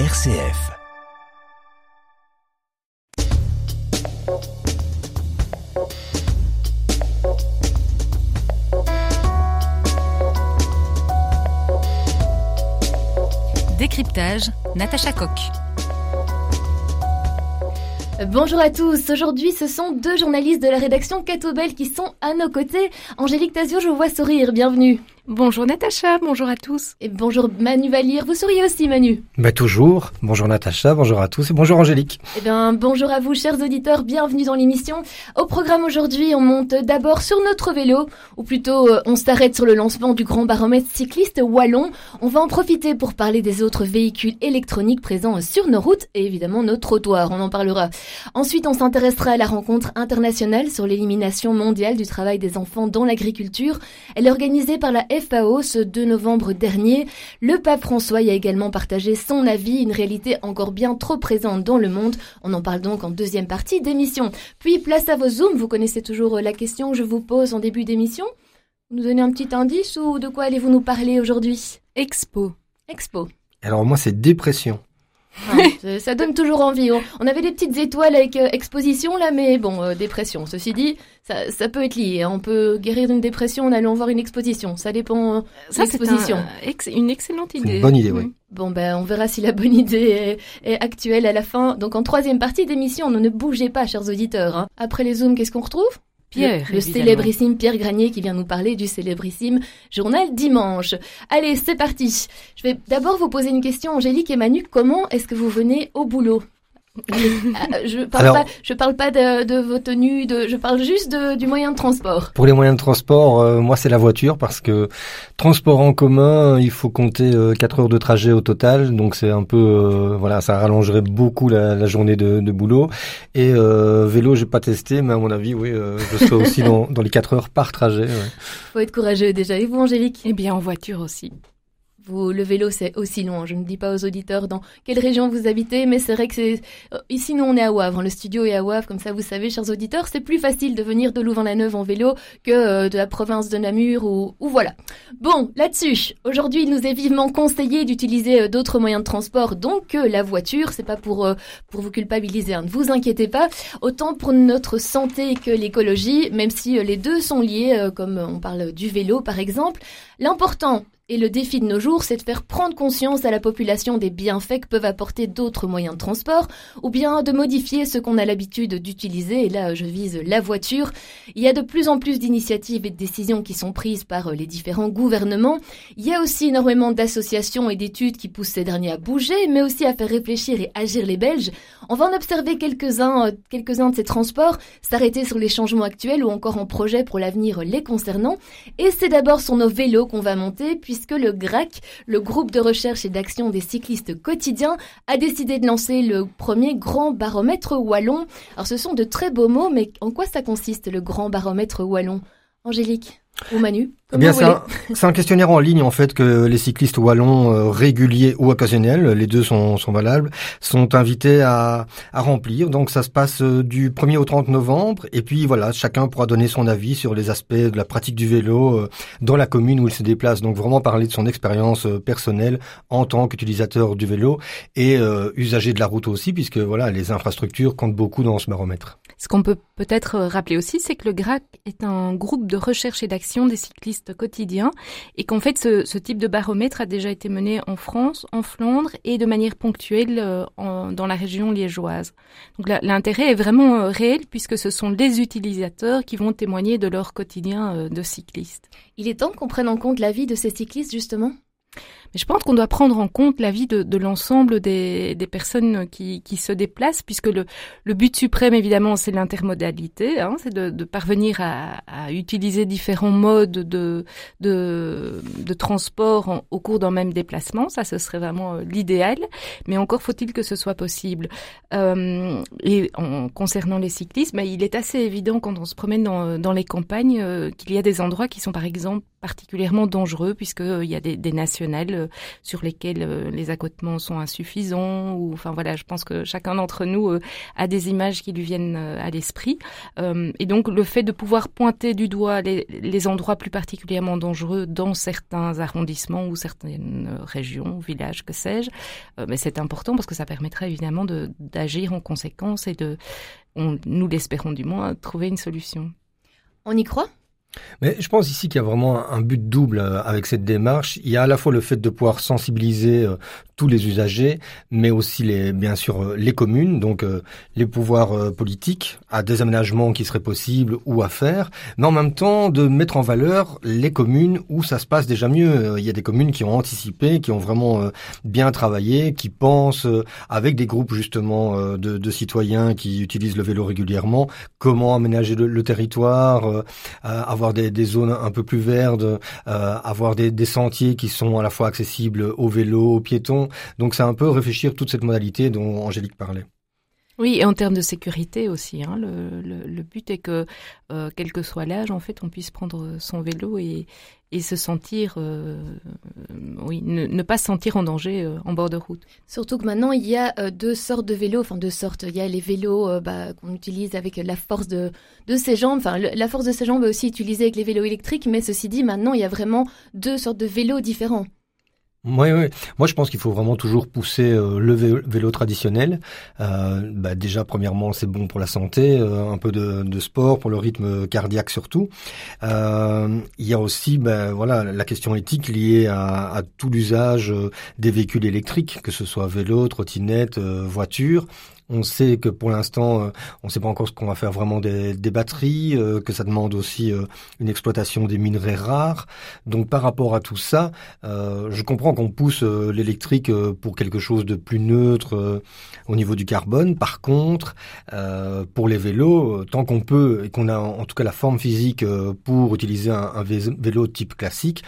RCF. Décryptage, Natacha Coq. Bonjour à tous. Aujourd'hui, ce sont deux journalistes de la rédaction Catobel qui sont à nos côtés. Angélique Tazio, je vous vois sourire. Bienvenue. Bonjour Natacha, bonjour à tous. Et bonjour Manu Valire, vous souriez aussi Manu Bah toujours, bonjour Natacha, bonjour à tous et bonjour Angélique. Eh bien bonjour à vous chers auditeurs, bienvenue dans l'émission. Au programme aujourd'hui, on monte d'abord sur notre vélo, ou plutôt euh, on s'arrête sur le lancement du grand baromètre cycliste Wallon. On va en profiter pour parler des autres véhicules électroniques présents sur nos routes et évidemment nos trottoirs, on en parlera. Ensuite, on s'intéressera à la rencontre internationale sur l'élimination mondiale du travail des enfants dans l'agriculture. Elle est organisée par la FAO ce 2 novembre dernier. Le pape François y a également partagé son avis, une réalité encore bien trop présente dans le monde. On en parle donc en deuxième partie d'émission. Puis place à vos zooms, vous connaissez toujours la question que je vous pose en début d'émission. Vous nous donnez un petit indice ou de quoi allez-vous nous parler aujourd'hui? Expo. Expo. Alors moi c'est dépression. Ah, ça donne toujours envie. On avait des petites étoiles avec euh, exposition là, mais bon, euh, dépression. Ceci dit, ça, ça, peut être lié. On peut guérir d'une dépression en allant voir une exposition. Ça dépend euh, de l'exposition. Ex une excellente idée. Une bonne idée, oui. Bon, ben, on verra si la bonne idée est, est actuelle à la fin. Donc, en troisième partie d'émission, ne bougez pas, chers auditeurs. Hein. Après les zooms, qu'est-ce qu'on retrouve? Pierre, le, le célébrissime Pierre Granier qui vient nous parler du célébrissime journal Dimanche. Allez, c'est parti. Je vais d'abord vous poser une question, Angélique et Manu. Comment est-ce que vous venez au boulot? Je parle Alors, pas, je parle pas de, de vos tenues, de, je parle juste de, du moyen de transport. Pour les moyens de transport, euh, moi c'est la voiture parce que transport en commun, il faut compter euh, 4 heures de trajet au total, donc c'est un peu, euh, voilà, ça rallongerait beaucoup la, la journée de, de, boulot. Et euh, vélo, j'ai pas testé, mais à mon avis, oui, euh, je serai aussi dans, dans les 4 heures par trajet. Ouais. Faut être courageux déjà. Et vous, Angélique? Eh bien, en voiture aussi. Vous, le vélo, c'est aussi loin. Je ne dis pas aux auditeurs dans quelle région vous habitez, mais c'est vrai que c'est euh, ici nous on est à Wavre. Le studio est à Wavre, comme ça vous savez, chers auditeurs, c'est plus facile de venir de Louvain-la-Neuve en vélo que euh, de la province de Namur ou, voilà. Bon, là-dessus, aujourd'hui, il nous est vivement conseillé d'utiliser euh, d'autres moyens de transport, donc la voiture. C'est pas pour pour vous culpabiliser, hein, ne vous inquiétez pas. Autant pour notre santé que l'écologie, même si les deux sont liés, comme on parle du vélo par exemple. L'important, et le défi de nos jours, c'est de faire prendre conscience à la population des bienfaits que peuvent apporter d'autres moyens de transport, ou bien de modifier ce qu'on a l'habitude d'utiliser, et là je vise la voiture. Il y a de plus en plus d'initiatives et de décisions qui sont prises par les différents gouvernements. Il y a aussi énormément d'associations et d'études qui poussent ces derniers à bouger, mais aussi à faire réfléchir et agir les Belges. On va en observer quelques-uns, quelques-uns de ces transports, s'arrêter sur les changements actuels ou encore en projet pour l'avenir les concernant. Et c'est d'abord sur nos vélos qu'on va monter, puis puisque le GRAC, le groupe de recherche et d'action des cyclistes quotidiens, a décidé de lancer le premier grand baromètre wallon. Alors ce sont de très beaux mots, mais en quoi ça consiste le grand baromètre wallon? Angélique? Ou Manu eh bien, c'est un, un, questionnaire en ligne en fait que les cyclistes wallons euh, réguliers ou occasionnels, les deux sont, sont valables, sont invités à, à, remplir. Donc ça se passe euh, du 1er au 30 novembre et puis voilà, chacun pourra donner son avis sur les aspects de la pratique du vélo euh, dans la commune où il se déplace. Donc vraiment parler de son expérience personnelle en tant qu'utilisateur du vélo et euh, usager de la route aussi puisque voilà, les infrastructures comptent beaucoup dans ce baromètre. Ce qu'on peut peut-être rappeler aussi, c'est que le GRAC est un groupe de recherche et d'action des cyclistes quotidien et qu'en fait ce, type de baromètre a déjà été mené en France, en Flandre et de manière ponctuelle euh, dans la région liégeoise. Donc l'intérêt est vraiment euh, réel puisque ce sont les utilisateurs qui vont témoigner de leur quotidien euh, de cycliste. Il est temps qu'on prenne en compte la vie de ces cyclistes justement? Je pense qu'on doit prendre en compte la vie de, de l'ensemble des, personnes qui, se déplacent, puisque le, but suprême, évidemment, c'est l'intermodalité, hein, c'est de, parvenir à, utiliser différents modes de, transport au cours d'un même déplacement. Ça, ce serait vraiment l'idéal, mais encore faut-il que ce soit possible. Euh, et en concernant les cyclistes, bah, il est assez évident quand on se promène dans, les campagnes euh, qu'il y a des endroits qui sont, par exemple, particulièrement dangereux, puisqu'il y a des, nationaux professionnels sur lesquels les accotements sont insuffisants ou enfin voilà, je pense que chacun d'entre nous a des images qui lui viennent à l'esprit et donc le fait de pouvoir pointer du doigt les, endroits plus particulièrement dangereux dans certains arrondissements ou certaines régions, villages, que sais-je, mais c'est important parce que ça permettrait évidemment d'agir en conséquence et de, on, nous l'espérons du moins, trouver une solution. On y croit? Mais je pense ici qu'il y a vraiment un but double euh, avec cette démarche. Il y a à la fois le fait de pouvoir sensibiliser euh, tous les usagers, mais aussi les, bien sûr euh, les communes, donc les pouvoirs politiques à des aménagements qui seraient possibles ou à faire, mais en même temps de mettre en valeur les communes où ça se passe déjà mieux. Il y a des communes qui ont anticipé, qui ont vraiment bien travaillé, qui pensent avec des groupes justement de, de citoyens qui utilisent le vélo régulièrement, comment aménager le, le territoire, avoir des, zones un peu plus vertes, euh, avoir des, des, sentiers qui sont à la fois accessibles aux vélos, aux piétons. Donc c'est un peu réfléchir toute cette modalité dont Angélique parlait. Oui, et en termes de sécurité aussi. Hein, le, le, but est que, euh, quel que soit l'âge, en fait, on puisse prendre son vélo et, et se sentir, euh, oui, ne, pas se sentir en danger euh, en bord de route. Surtout que maintenant, il y a euh, deux sortes de vélos, enfin deux sortes. Il y a les vélos bah, qu'on utilise avec la force de, de ses jambes. Enfin, la force de ses jambes est aussi utilisée avec les vélos électriques, mais ceci dit, maintenant, il y a vraiment deux sortes de vélos différents. Oui, oui. Moi, je pense qu'il faut vraiment toujours pousser euh, le vélo, traditionnel. Euh, bah, déjà, premièrement, c'est bon pour la santé, euh, un peu de, de, sport pour le rythme cardiaque surtout. il y a aussi, bah, voilà, la question éthique liée à, à tout l'usage des véhicules électriques, que ce soit vélo, trottinette, voiture. On sait que pour l'instant, euh, on ne sait pas encore ce qu'on va faire vraiment des, batteries, euh, que ça demande aussi euh, une exploitation des minerais rares. Donc par rapport à tout ça, je comprends qu'on pousse l'électrique pour quelque chose de plus neutre au niveau du carbone. Par contre, pour les vélos, tant qu'on peut et qu'on a en tout cas la forme physique pour utiliser un vélo type classique,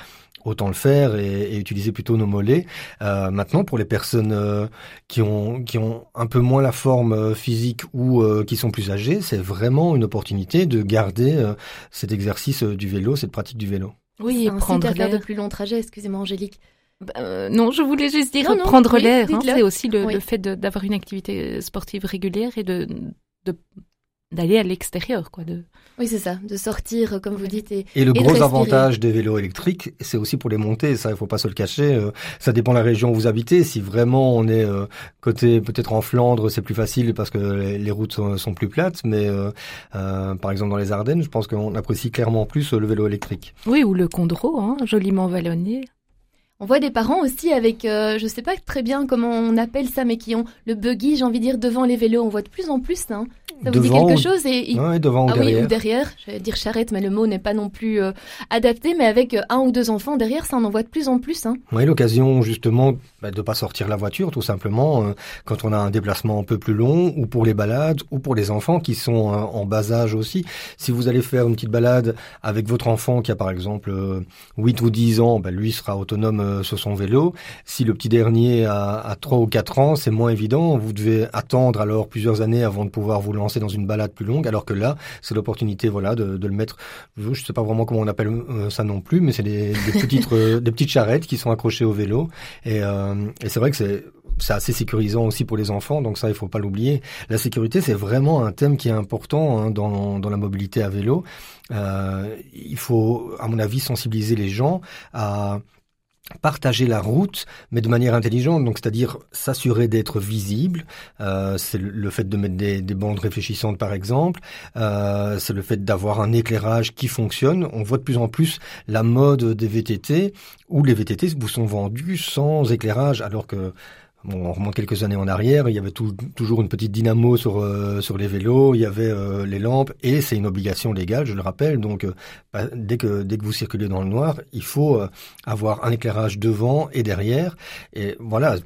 autant le faire et, utiliser plutôt nos mollets. Euh, maintenant, pour les personnes euh, qui ont qui ont un peu moins la forme euh, physique ou qui sont plus âgées, c'est vraiment une opportunité de garder cet exercice du vélo, cette pratique du vélo. Oui, et prendre l'air de plus longs trajets. Excusez-moi, Angélique. Bah, non, je voulais juste dire prendre l'air. Hein, c'est aussi le, le fait d'avoir une activité sportive régulière et de, de d'aller à l'extérieur, quoi. De... Oui, c'est ça, de sortir, comme vous dites. Et, et le gros avantage des vélos électriques, c'est aussi pour les montées. Ça, il faut pas se le cacher. Euh, ça dépend de la région où vous habitez. Si vraiment on est euh, côté peut-être en Flandre, c'est plus facile parce que les, routes sont, plus plates. Mais euh, par exemple dans les Ardennes, je pense qu'on apprécie clairement plus le vélo électrique. Oui, ou le Condro, hein, joliment vallonné. On voit des parents aussi avec, euh, je sais pas très bien comment on appelle ça, mais qui ont le buggy, j'ai envie de dire, devant les vélos. On voit de plus en plus, hein. Ça vous dit quelque chose et, devant ou derrière. Ah oui, ou derrière. Je vais dire charrette, mais le mot n'est pas non plus euh, adapté. Mais avec euh, un ou deux enfants derrière, ça on en voit de plus en plus. Hein. Oui, l'occasion justement bah, de pas sortir la voiture, tout simplement, quand on a un déplacement un peu plus long, ou pour les balades, ou pour les enfants qui sont en bas âge aussi. Si vous allez faire une petite balade avec votre enfant qui a par exemple 8 ou 10 ans, bah, lui sera autonome euh, sur son vélo. Si le petit dernier a, a 3 ou 4 ans, c'est moins évident. Vous devez attendre alors plusieurs années avant de pouvoir vous lancer dans une balade plus longue, alors que là, c'est l'opportunité voilà, de, de, le mettre, je ne sais pas vraiment comment on appelle euh, ça non plus, mais c'est des, des, petites, euh, des petites charrettes qui sont accrochées au vélo. Et, et c'est vrai que c'est c'est assez sécurisant aussi pour les enfants, donc ça il faut pas l'oublier. La sécurité c'est vraiment un thème qui est important hein, dans, dans la mobilité à vélo. Euh, il faut, à mon avis, sensibiliser les gens à partager la route, mais de manière intelligente, donc c'est-à-dire s'assurer d'être visible. Euh, c'est le fait de mettre des, bandes réfléchissantes, par exemple. Euh, c'est le fait d'avoir un éclairage qui fonctionne. On voit de plus en plus la mode des VTT, où les VTT vous sont vendus sans éclairage, alors que on remonte quelques années en arrière, il y avait toujours une petite dynamo sur euh, sur les vélos, il y avait euh, les lampes et c'est une obligation légale, je le rappelle. Donc euh, dès que dès que vous circulez dans le noir, il faut avoir un éclairage devant et derrière. Et voilà,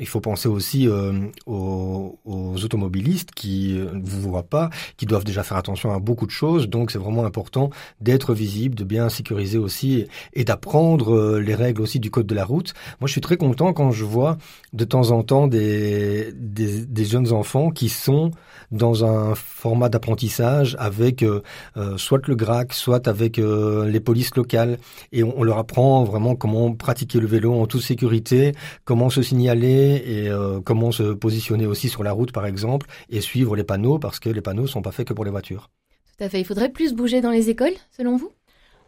il faut penser aussi euh, aux, automobilistes qui ne vous voient pas, qui doivent déjà faire attention à beaucoup de choses. Donc c'est vraiment important d'être visible, de bien sécuriser aussi et, d'apprendre euh, les règles aussi du code de la route. Moi, je suis très content quand je vois de temps en temps des, des, jeunes enfants qui sont dans un format d'apprentissage avec euh, soit le GRAC, soit avec les polices locales. Et on, on leur apprend vraiment comment pratiquer le vélo en toute sécurité, comment se signaler et euh, comment se positionner aussi sur la route par exemple et suivre les panneaux parce que les panneaux sont pas faits que pour les voitures. Tout à fait. Il faudrait plus bouger dans les écoles selon vous?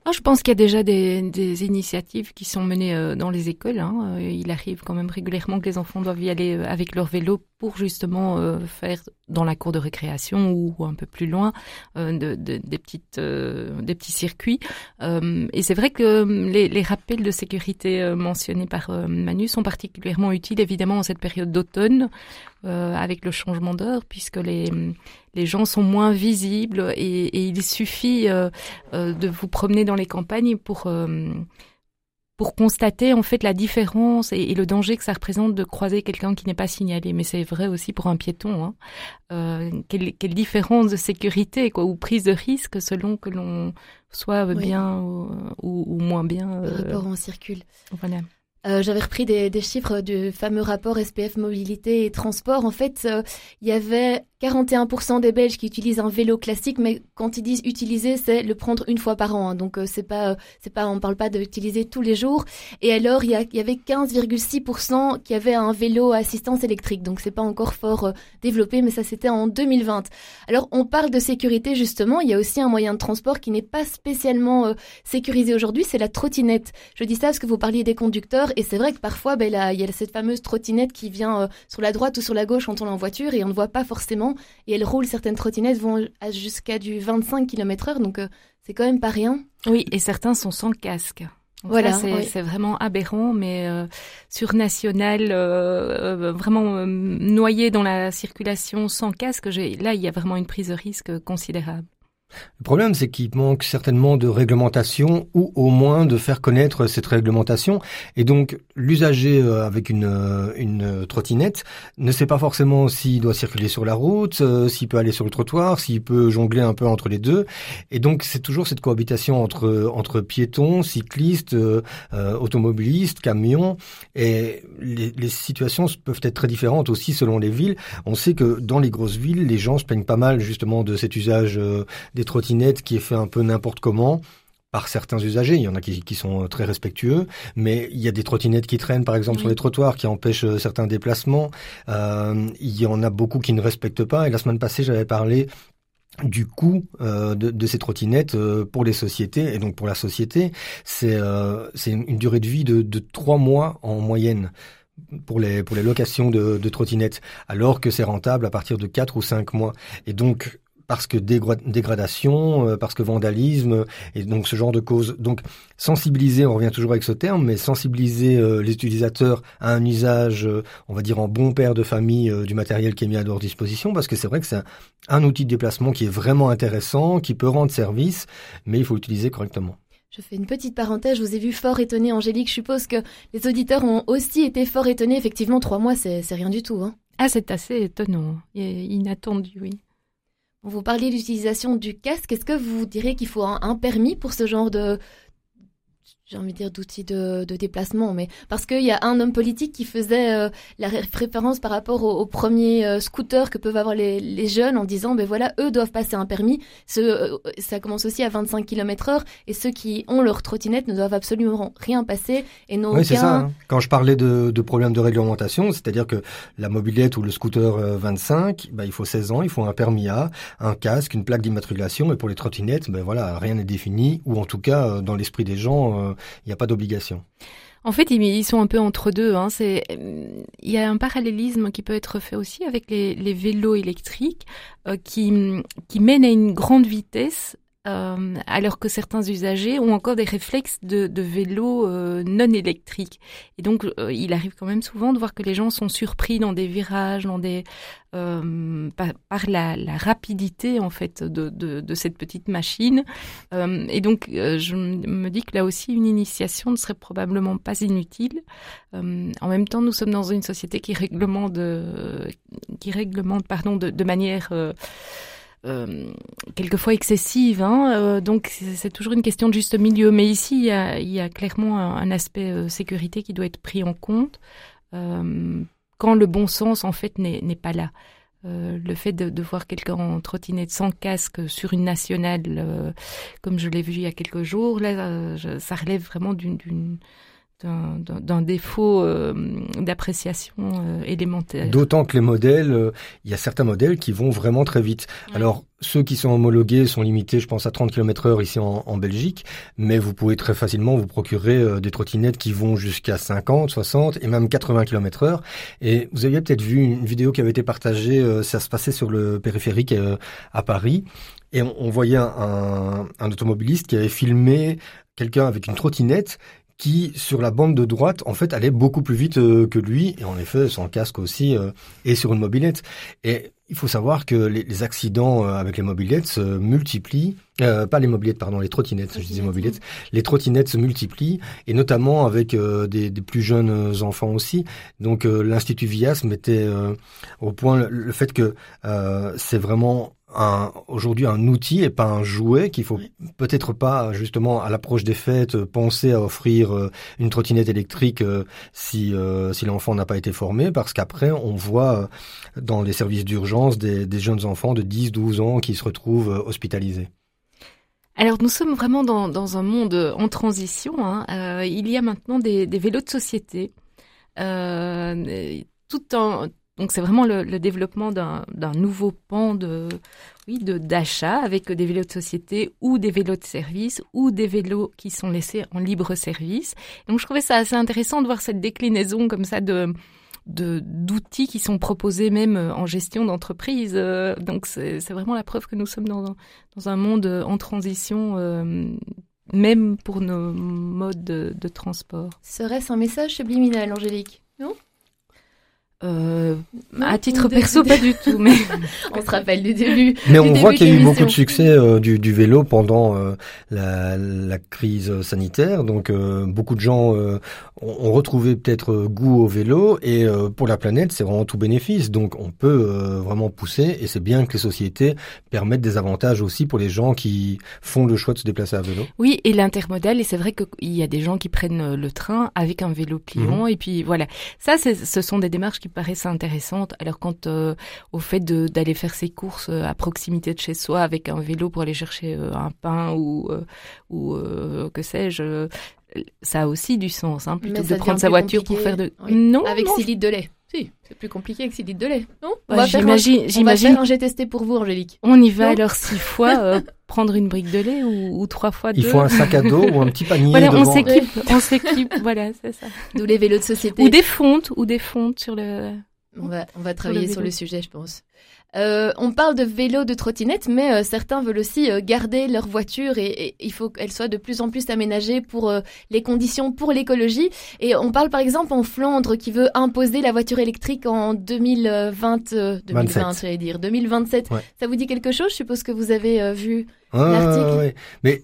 Ah, je pense qu'il y a déjà des, des, initiatives qui sont menées euh, dans les écoles. Hein. Euh, il arrive quand même régulièrement que les enfants doivent y aller avec leur vélo pour justement faire dans la cour de récréation ou, un peu plus loin euh, de, de, des petites euh, des petits circuits euh, et c'est vrai que les, les, rappels de sécurité mentionnés par Manu sont particulièrement utiles évidemment en cette période d'automne avec le changement d'heure puisque les les gens sont moins visibles et, et il suffit de vous promener dans les campagnes pour pour constater en fait la différence et, le danger que ça représente de croiser quelqu'un qui n'est pas signalé. Mais c'est vrai aussi pour un piéton. Hein. Euh, quelle, quelle, différence de sécurité quoi, ou prise de risque selon que l'on soit bien ou, ou, moins bien. Par euh, rapport on circule. Voilà. Euh, J'avais repris des, des, chiffres du fameux rapport SPF mobilité et transport. En fait, euh, il y avait 41% des Belges qui utilisent un vélo classique, mais quand ils disent utiliser, c'est le prendre une fois par an. Hein. Donc euh, c'est pas, euh, c'est pas, on parle pas d'utiliser tous les jours. Et alors il y, avait 15,6% qui avaient un vélo à assistance électrique. Donc c'est pas encore fort euh, développé, mais ça c'était en 2020. Alors on parle de sécurité justement. Il y a aussi un moyen de transport qui n'est pas spécialement sécurisé aujourd'hui, c'est la trottinette. Je dis ça parce que vous parliez des conducteurs, et c'est vrai que parfois, ben il y a cette fameuse trottinette qui vient sur la droite ou sur la gauche quand on est en voiture, et on ne voit pas forcément et elles roulent, certaines trottinettes vont jusqu'à du 25 km heure, donc euh, c'est quand même pas rien. Oui, et certains sont sans casque. voilà, c'est vraiment aberrant, mais euh, sur national, euh, vraiment noyé dans la circulation sans casque, là, il y a vraiment une prise de risque considérable. Le problème, c'est qu'il manque certainement de réglementation ou au moins de faire connaître cette réglementation. Et donc, l'usager euh, avec une, euh, une trottinette ne sait pas forcément s'il doit circuler sur la route, euh, s'il peut aller sur le trottoir, s'il peut jongler un peu entre les deux. Et donc, c'est toujours cette cohabitation entre, entre piétons, cyclistes, automobilistes, camions. Et les, les situations peuvent être très différentes aussi selon les villes. On sait que dans les grosses villes, les gens se plaignent pas mal justement de cet usage des trottinettes qui est fait un peu n'importe comment par certains usagers. Il y en a qui, sont très respectueux, mais il y a des trottinettes qui traînent, par exemple, sur les trottoirs, qui empêchent euh, certains déplacements. Euh, il y en a beaucoup qui ne respectent pas. Et la semaine passée, j'avais parlé du coût euh, de, ces trottinettes pour les sociétés et donc pour la société, c'est une, durée de vie de, de trois mois en moyenne pour les pour les locations de, de trottinettes, alors que c'est rentable à partir de quatre ou cinq mois. Et donc parce que dégradation, euh, parce que vandalisme, et donc ce genre de causes. Donc sensibiliser, on revient toujours avec ce terme, mais sensibiliser euh, les utilisateurs à un usage, euh, on va dire en bon père de famille du matériel qui est mis à leur disposition, parce que c'est vrai que c'est un, outil de déplacement qui est vraiment intéressant, qui peut rendre service, mais il faut l'utiliser correctement. Je fais une petite parenthèse, je vous ai vu fort étonné, Angélique. Je suppose que les auditeurs ont aussi été fort étonnés. Effectivement, trois mois, c'est rien du tout. Hein. Ah, c'est assez étonnant, inattendu, oui. Vous parliez de l'utilisation du casque. Est-ce que vous direz qu'il faut un, permis pour ce genre de, j'ai envie de dire d'outils de, de, déplacement, mais parce qu'il y a un homme politique qui faisait euh, la référence par rapport aux, premiers euh, scooters que peuvent avoir les, les, jeunes en disant, ben voilà, eux doivent passer un permis. Ce, euh, ça commence aussi à 25 km heure et ceux qui ont leur trottinette ne doivent absolument rien passer et n'ont oui, c'est ça. Hein. Quand je parlais de, de problèmes de réglementation, c'est-à-dire que la mobilette ou le scooter 25, ben, il faut 16 ans, il faut un permis A, un casque, une plaque d'immatriculation et pour les trottinettes, ben voilà, rien n'est défini ou en tout cas dans l'esprit des gens il n'y a pas d'obligation. En fait, ils sont un peu entre deux. Hein. C'est, il y a un parallélisme qui peut être fait aussi avec les, vélos électriques euh, qui, qui mènent à une grande vitesse euh, alors que certains usagers ont encore des réflexes de, de vélo euh, non électriques. Et donc, euh, il arrive quand même souvent de voir que les gens sont surpris dans des virages, dans des par, la, rapidité en fait de, de, cette petite machine. et donc, je me dis que là aussi, une initiation ne serait probablement pas inutile. en même temps, nous sommes dans une société qui réglemente, qui réglemente pardon, de manière euh, quelquefois excessive. Hein, euh, donc c'est toujours une question de juste milieu. Mais ici, il y a, il y a clairement un, aspect euh, sécurité qui doit être pris en compte quand le bon sens en fait n'est pas là. le fait de, de voir quelqu'un en trottinette sans casque sur une nationale, comme je l'ai vu il y a quelques jours, là, ça relève vraiment d'une d'un défaut euh, d'appréciation euh, élémentaire. D'autant que les modèles, euh, il y a certains modèles qui vont vraiment très vite. Alors, ceux qui sont homologués sont limités, je pense, à 30 km heure ici en, en, Belgique, mais vous pouvez très facilement vous procurer des trottinettes qui vont jusqu'à 50, 60 et même 80 km heure. Et vous aviez peut-être vu une vidéo qui avait été partagée, ça se passait sur le périphérique à Paris, et on, on voyait un, un, automobiliste qui avait filmé quelqu'un avec une trottinette qui, sur la bande de droite, en fait, allait beaucoup plus vite euh, que lui, et en effet, son casque aussi, euh, est sur une mobilette. Et il faut savoir que les, accidents euh, avec les mobilettes se multiplient, pas les mobilettes, pardon, les trottinettes, je disais mobilettes, les trottinettes se multiplient, et notamment avec des, des, plus jeunes enfants aussi. Donc l'Institut Vias mettait au point le fait que c'est vraiment aujourd'hui un outil et pas un jouet qu'il faut peut-être pas justement à l'approche des fêtes penser à offrir euh, une trottinette électrique euh, si euh, si l'enfant n'a pas été formé parce qu'après on voit dans les services d'urgence des, des, jeunes enfants de 10 12 ans qui se retrouvent hospitalisés. Alors nous sommes vraiment dans, dans un monde en transition. Hein. il y a maintenant des, des vélos de société. tout en donc c'est vraiment le, développement d'un nouveau pan de oui de d'achat avec des vélos de société ou des vélos de service ou des vélos qui sont laissés en libre service. Donc je trouvais ça assez intéressant de voir cette déclinaison comme ça de d'outils qui sont proposés même en gestion d'entreprise. Euh, donc c'est vraiment la preuve que nous sommes dans dans un monde en transition. Euh, même pour nos modes de, de transport. Serait-ce un message subliminal, Angélique? Euh, à titre perso, pas du tout, mais on se rappelle du début. Mais on voit qu'il y a eu beaucoup de succès euh, du, du, vélo pendant euh, la, la, crise sanitaire. Donc, euh, beaucoup de gens ont retrouvé peut-être goût au vélo et pour la planète, c'est vraiment tout bénéfice. Donc, on peut vraiment pousser et c'est bien que les sociétés permettent des avantages aussi pour les gens qui font le choix de se déplacer à vélo. Oui, et l'intermodal. Et c'est vrai qu'il y a des gens qui prennent le train avec un vélo client. Mhm. Et puis voilà, ça, ce sont des démarches qui paraissent intéressantes. Alors quant euh, au fait d'aller faire ses courses euh, à proximité de chez soi avec un vélo pour aller chercher euh, un pain ou ou que sais-je, ça a aussi du sens, hein, plutôt que de prendre sa voiture pour faire de. Non, avec 6 litres de lait. Si, c'est plus compliqué avec 6 litres de lait, non? J'imagine, j'imagine. un testé pour vous, Angélique. On y va alors six fois prendre une brique de lait ou, trois fois deux. Il faut un sac à dos ou un petit panier. Voilà, on s'équipe, on s'équipe. Voilà, c'est ça. D'où les vélos de société. Ou des fontes, ou des fontes sur le. On va, on va travailler sur le, sujet, je pense. Euh, on parle de vélos, de trottinettes, mais euh, certains veulent aussi euh, garder leur voiture et, il faut qu'elle soit de plus en plus aménagée pour les conditions, pour l'écologie. Et on parle par exemple en Flandre qui veut imposer la voiture électrique en 2020, 2020, j'allais dire 2027. Ça vous dit quelque chose? Je suppose que vous avez vu l'article. Mais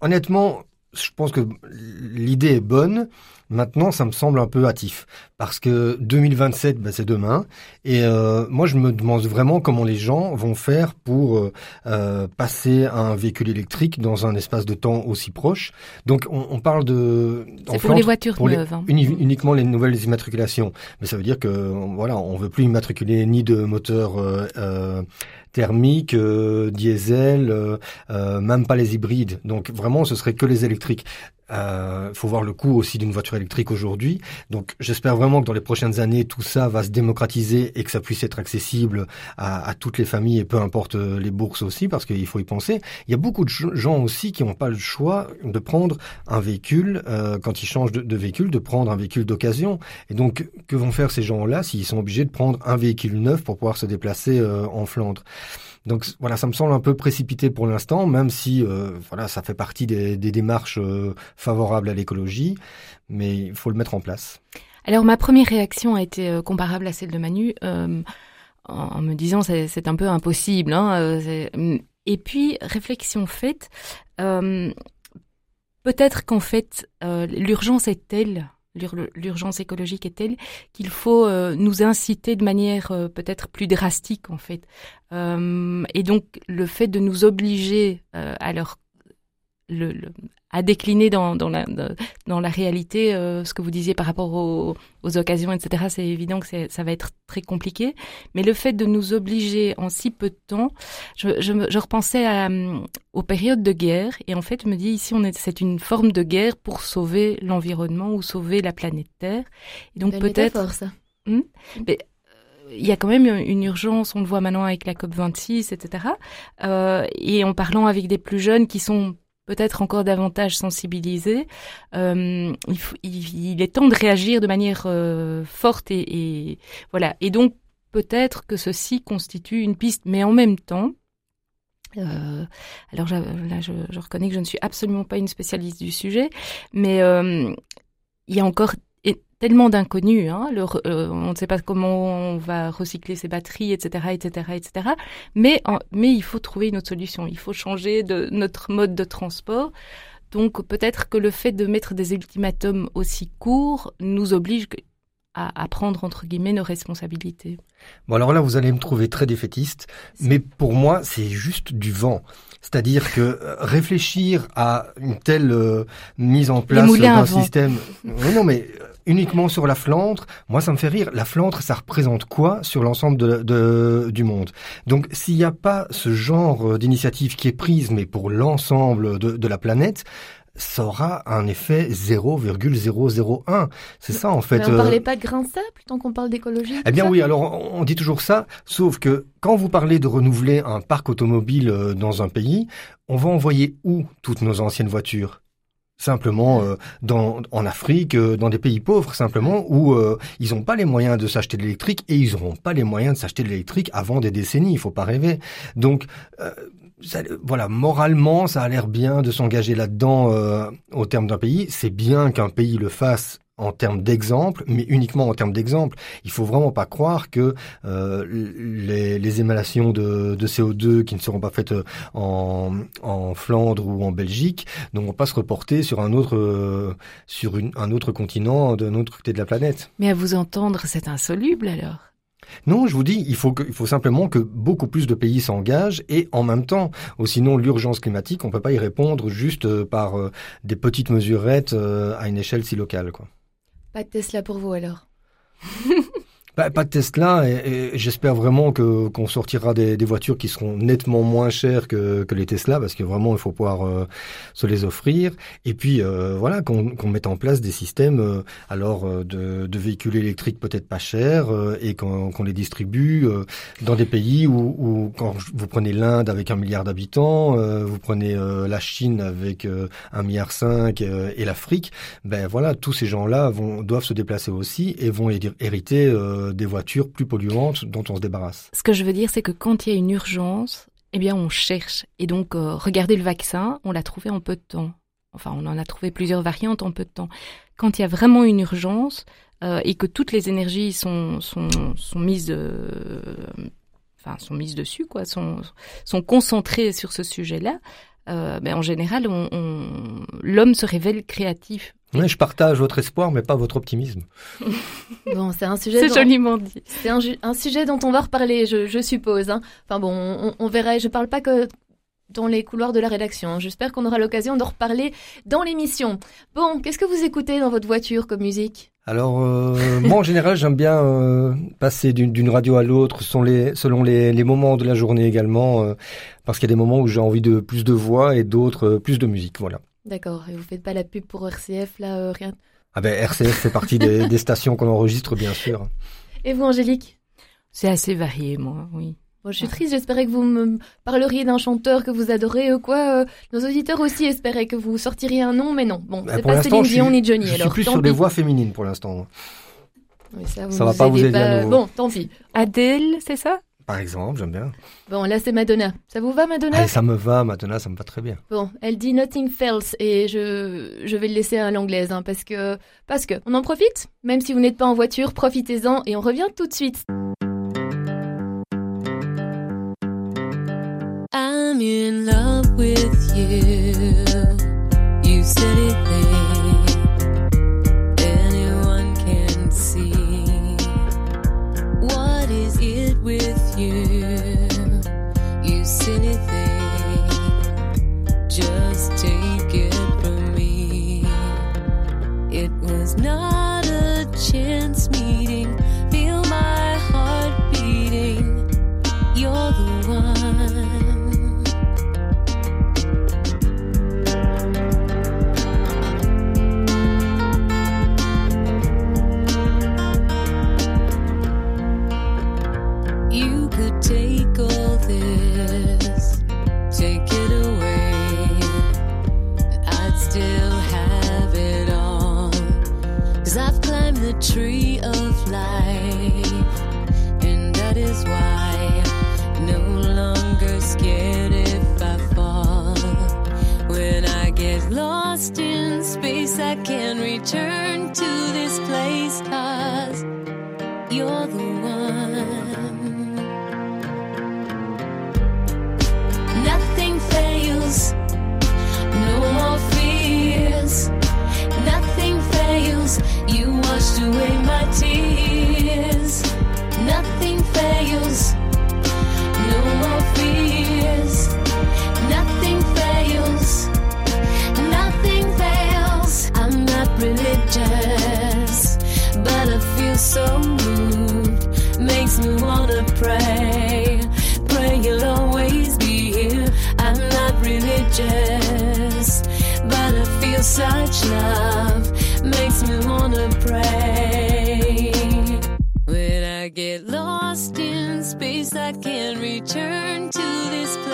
honnêtement, je pense que l'idée est bonne. Maintenant, ça me semble un peu hâtif parce que 2027, bah, c'est demain. Et euh, moi, je me demande vraiment comment les gens vont faire pour euh, euh passer un véhicule électrique dans un espace de temps aussi proche. Donc, on, on parle de c'est pour les voitures neuves, hein. uniquement les nouvelles immatriculations. Mais ça veut dire que voilà, on veut plus immatriculer ni de moteurs euh, thermique, euh, diesel, euh, euh, même pas les hybrides. Donc vraiment, ce serait que les électriques. Euh, faut voir le coût aussi d'une voiture électrique aujourd'hui. Donc j'espère vraiment que dans les prochaines années, tout ça va se démocratiser et que ça puisse être accessible à, toutes les familles et peu importe les bourses aussi, parce qu'il faut y penser. Il y a beaucoup de gens aussi qui n'ont pas le choix de prendre un véhicule euh, quand ils changent de, de, véhicule, de prendre un véhicule d'occasion. Et donc que vont faire ces gens-là s'ils sont obligés de prendre un véhicule neuf pour pouvoir se déplacer en Flandre? Donc voilà, ça me semble un peu précipité pour l'instant, même si voilà, ça fait partie des, démarches favorables à l'écologie, mais il faut le mettre en place. Alors ma première réaction a été comparable à celle de Manu. en, me disant c'est un peu impossible. Hein, et puis, réflexion faite, euh, peut-être qu'en fait, euh, l'urgence est telle, l'urgence écologique est telle qu'il faut euh, nous inciter de manière peut-être plus drastique, en fait. et donc, le fait de nous obliger à leur le, à décliner dans, dans, la, dans la réalité euh, ce que vous disiez par rapport aux, aux occasions, etc. C'est évident que ça va être très compliqué. Mais le fait de nous obliger en si peu de temps, je, je, je repensais à, euh, aux périodes de guerre. Et en fait, je me dis ici, on est, c'est une forme de guerre pour sauver l'environnement ou sauver la planète Terre. Et donc peut-être... Hmm? Mais, euh, il y a quand même une urgence, on le voit maintenant avec la COP26, etc. Euh, et en parlant avec des plus jeunes qui sont peut-être encore davantage sensibilisés. Euh, il, est temps de réagir de manière euh, forte et, voilà. Et donc peut-être que ceci constitue une piste, mais en même temps. Euh, alors là, je, je, reconnais que je ne suis absolument pas une spécialiste du sujet, mais il y a encore tellement d'inconnus. Hein, euh, on ne sait pas comment on va recycler ses batteries, etc., etc., etc. Mais, mais il faut trouver une autre solution. Il faut changer de notre mode de transport. Donc peut-être que le fait de mettre des ultimatums aussi courts nous oblige à, à, prendre entre guillemets nos responsabilités. Bon alors là vous allez me trouver très défaitiste, mais pour moi c'est juste du vent. C'est-à-dire que euh, réfléchir à une telle euh, mise en place d'un système, non mais uniquement sur la Flandre, moi ça me fait rire. La Flandre, ça représente quoi sur l'ensemble de, du monde? Donc s'il n'y a pas ce genre d'initiative qui est prise, mais pour l'ensemble de, de la planète, ça aura un effet 0,001. C'est ça en fait. Mais on parlait pas de grain de sable tant qu'on parle d'écologie. Eh bien oui, alors on dit toujours ça, sauf que quand vous parlez de renouveler un parc automobile euh, dans un pays, on va envoyer où toutes nos anciennes voitures? Simplement euh, dans, en Afrique, euh, dans des pays pauvres simplement, où euh, ils n'ont pas les moyens de s'acheter de l'électrique et ils n'auront pas les moyens de s'acheter de l'électrique avant des décennies, il faut pas rêver. Donc voilà, moralement, ça a l'air bien de s'engager là-dedans au terme d'un pays. C'est bien qu'un pays le fasse en termes d'exemple, mais uniquement en termes d'exemple. Il faut vraiment pas croire que euh, les, les, émanations de, de, CO2 qui ne seront pas faites euh, en, en Flandre ou en Belgique ne vont pas se reporter sur un autre euh, sur une, un autre continent d'un autre côté de la planète. Mais à vous entendre, c'est insoluble alors? Non, je vous dis, il faut, que, il faut simplement que beaucoup plus de pays s'engagent et en même temps, sinon l'urgence climatique, on peut pas y répondre juste par des petites mesurettes à une échelle si locale. Quoi. Pas de Tesla pour vous alors Pas, pas de Tesla et, et j'espère vraiment que qu'on sortira des, des, voitures qui seront nettement moins chères que, que les Tesla parce que vraiment il faut pouvoir euh, se les offrir. Et puis euh, voilà qu'on qu'on mette en place des systèmes euh, alors euh, de, de, véhicules électriques peut-être pas chers et qu'on les distribue dans des pays où, où quand vous prenez l'Inde avec un milliard d'habitants, vous prenez la Chine avec un milliard cinq et l'Afrique, ben voilà tous ces gens-là doivent se déplacer aussi et vont hériter euh, des voitures plus polluantes dont on se débarrasse. Ce que je veux dire, c'est que quand il y a une urgence, eh bien, on cherche. Et donc, euh, regardez le vaccin, on l'a trouvé en peu de temps. Enfin, on en a trouvé plusieurs variantes en peu de temps. Quand il y a vraiment une urgence euh, et que toutes les énergies sont, sont, sont mises, enfin, sont mises dessus, quoi, sont, sont concentrées sur ce sujet-là, euh, ben, en général, on, on, l'homme se révèle créatif oui, je partage votre espoir, mais pas votre optimisme. bon, c'est un sujet. C'est dont... joliment dit. C'est un, un, sujet dont on va reparler, je, je suppose. Hein. Enfin bon, on, on verrait. Je parle pas que dans les couloirs de la rédaction. Hein. J'espère qu'on aura l'occasion de reparler dans l'émission. Bon, qu'est-ce que vous écoutez dans votre voiture comme musique? Alors, euh, moi en général, j'aime bien euh, passer d'une radio à l'autre selon les, selon les, les, moments de la journée également, euh, parce qu'il y a des moments où j'ai envie de plus de voix et d'autres euh, plus de musique. Voilà. D'accord. Et vous faites pas la pub pour RCF là, euh, rien? Ah ben RCF fait partie des, des, stations qu'on enregistre bien sûr. Et vous, Angélique? C'est assez varié, moi, oui. Bon, je suis triste, j'espérais que vous me parleriez d'un chanteur que vous adorez ou quoi. Euh, nos auditeurs aussi espéraient que vous sortiriez un nom, mais non. Bon, ben, c'est pas Céline Dion ni Johnny. Je alors, suis plus sur pis. des voix féminines pour l'instant. Oui, ça, ça va pas vous aider pas... à nouveau. Bon, tant pis. Adèle, c'est ça? Par exemple, j'aime bien. Bon, là c'est Madonna. Ça vous va Madonna? Allez, ça me va, Madonna, ça me va très bien. Bon, elle dit Nothing Fails et je, je vais le laisser à l'anglaise hein, parce que parce que on en profite? Même si vous n'êtes pas en voiture, profitez-en et on revient tout de suite. I'm in love with you. Such love. Makes me wanna pray. When I get lost in space, I can return to this place,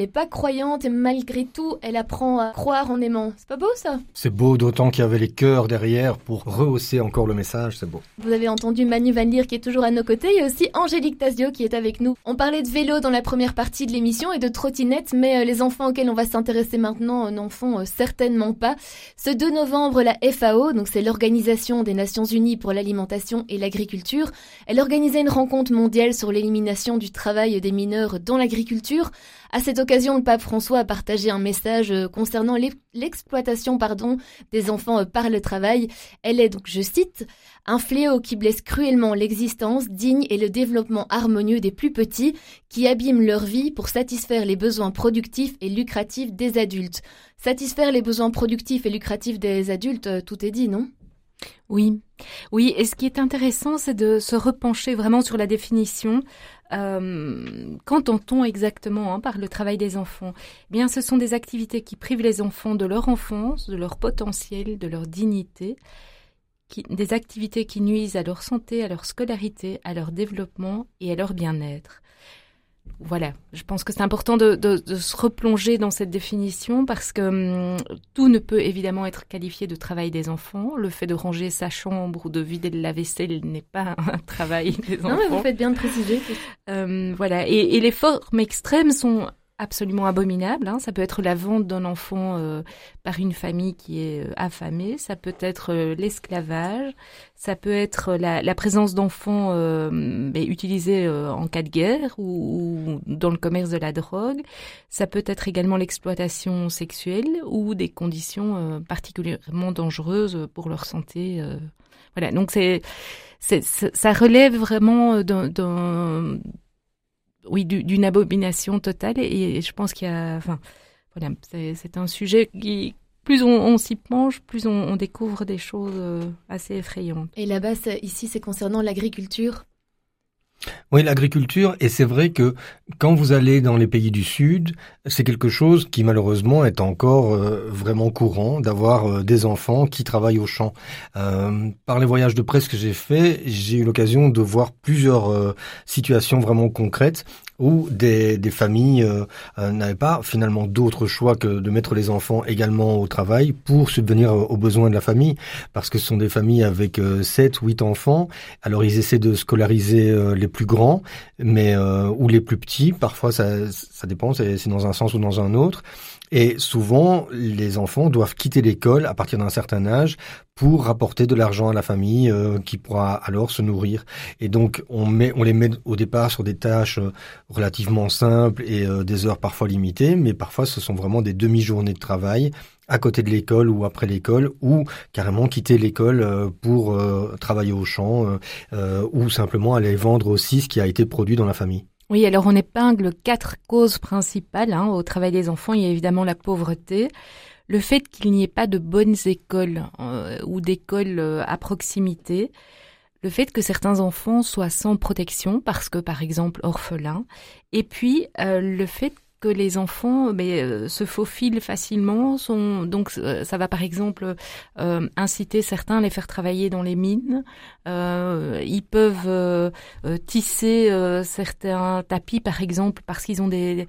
elle est pas croyante et malgré tout, elle apprend à croire en aimant. C'est pas beau ça? C'est beau, d'autant qu'il y avait les cœurs derrière pour rehausser encore le message, c'est beau. Vous avez entendu Manu Van Leer qui est toujours à nos côtés et aussi Angélique Tasio qui est avec nous. On parlait de vélo dans la première partie de l'émission et de trottinette, mais euh, les enfants auxquels on va s'intéresser maintenant euh, n'en font euh, certainement pas. Ce 2 novembre, la FAO, donc c'est l'Organisation des Nations Unies pour l'alimentation et l'agriculture, elle organisait une rencontre mondiale sur l'élimination du travail des mineurs dans l'agriculture. À cette occasion, le pape François a partagé un message euh, concernant l'ex- l'exploitation pardon, des enfants euh, par le travail. Elle est donc, je cite, un fléau qui blesse cruellement l'existence digne et le développement harmonieux des plus petits, qui abîme leur vie pour satisfaire les besoins productifs et lucratifs des adultes. Satisfaire les besoins productifs et lucratifs des adultes, euh, tout est dit, non? Oui, oui. Et ce qui est intéressant, c'est de se repencher vraiment sur la définition. Euh, Qu'entend-on exactement hein, par le travail des enfants? Eh Bien, ce sont des activités qui privent les enfants de leur enfance, de leur potentiel, de leur dignité, des activités qui nuisent à leur santé, à leur scolarité, à leur développement et à leur bien-être voilà, je pense que c'est important de, se replonger dans cette définition parce que hum, tout ne peut évidemment être qualifié de travail des enfants. Le fait de ranger sa chambre ou de vider la vaisselle n'est pas un travail des enfants. Non, mais vous faites bien de préciser. Hum, voilà, et, et, les formes extrêmes sont absolument abominable. Hein. Ça peut être la vente d'un enfant euh, par une famille qui est euh, affamée, ça peut être euh, l'esclavage, ça peut être la, la présence d'enfants utilisés en cas de guerre ou, ou, dans le commerce de la drogue. Ça peut être également l'exploitation sexuelle ou des conditions particulièrement dangereuses pour leur santé. voilà, donc c'est ça relève vraiment d'un oui, d'une abomination totale. Et, je pense qu'il y a, enfin, voilà, c'est un sujet qui, plus on, s'y penche, plus on, découvre des choses euh, assez effrayantes. Et là-bas, ici, c'est concernant l'agriculture. Oui, l'agriculture, et c'est vrai que quand vous allez dans les pays du Sud, c'est quelque chose qui malheureusement est encore euh, vraiment courant d'avoir euh, des enfants qui travaillent au champ. Euh, par les voyages de presse que j'ai faits, j'ai eu l'occasion de voir plusieurs situations vraiment concrètes où des, des familles n'avaient pas finalement d'autre choix que de mettre les enfants également au travail pour subvenir aux besoins de la famille, parce que ce sont des familles avec 7, 8 enfants, alors ils essaient de scolariser les plus grands, mais ou les plus petits, parfois ça, ça dépend, c'est dans un sens ou dans un autre. Et souvent, les enfants doivent quitter l'école à partir d'un certain âge pour rapporter de l'argent à la famille euh, qui pourra alors se nourrir. Et donc, on, met, on les met au départ sur des tâches euh, relativement simples et euh, des heures parfois limitées, mais parfois ce sont vraiment des demi-journées de travail à côté de l'école ou après l'école, ou carrément quitter l'école pour travailler au champ, ou simplement aller vendre aussi ce qui a été produit dans la famille. Oui, alors on épingle quatre causes principales hein, au travail des enfants. Il y a évidemment la pauvreté, le fait qu'il n'y ait pas de bonnes écoles euh, ou d'écoles euh, à proximité, le fait que certains enfants soient sans protection parce que par exemple orphelins, et puis euh, le fait que les enfants mais, euh, se faufilent facilement. Sont, donc euh, ça va par exemple euh, inciter certains à les faire travailler dans les mines. ils peuvent tisser certains tapis par exemple parce qu'ils ont des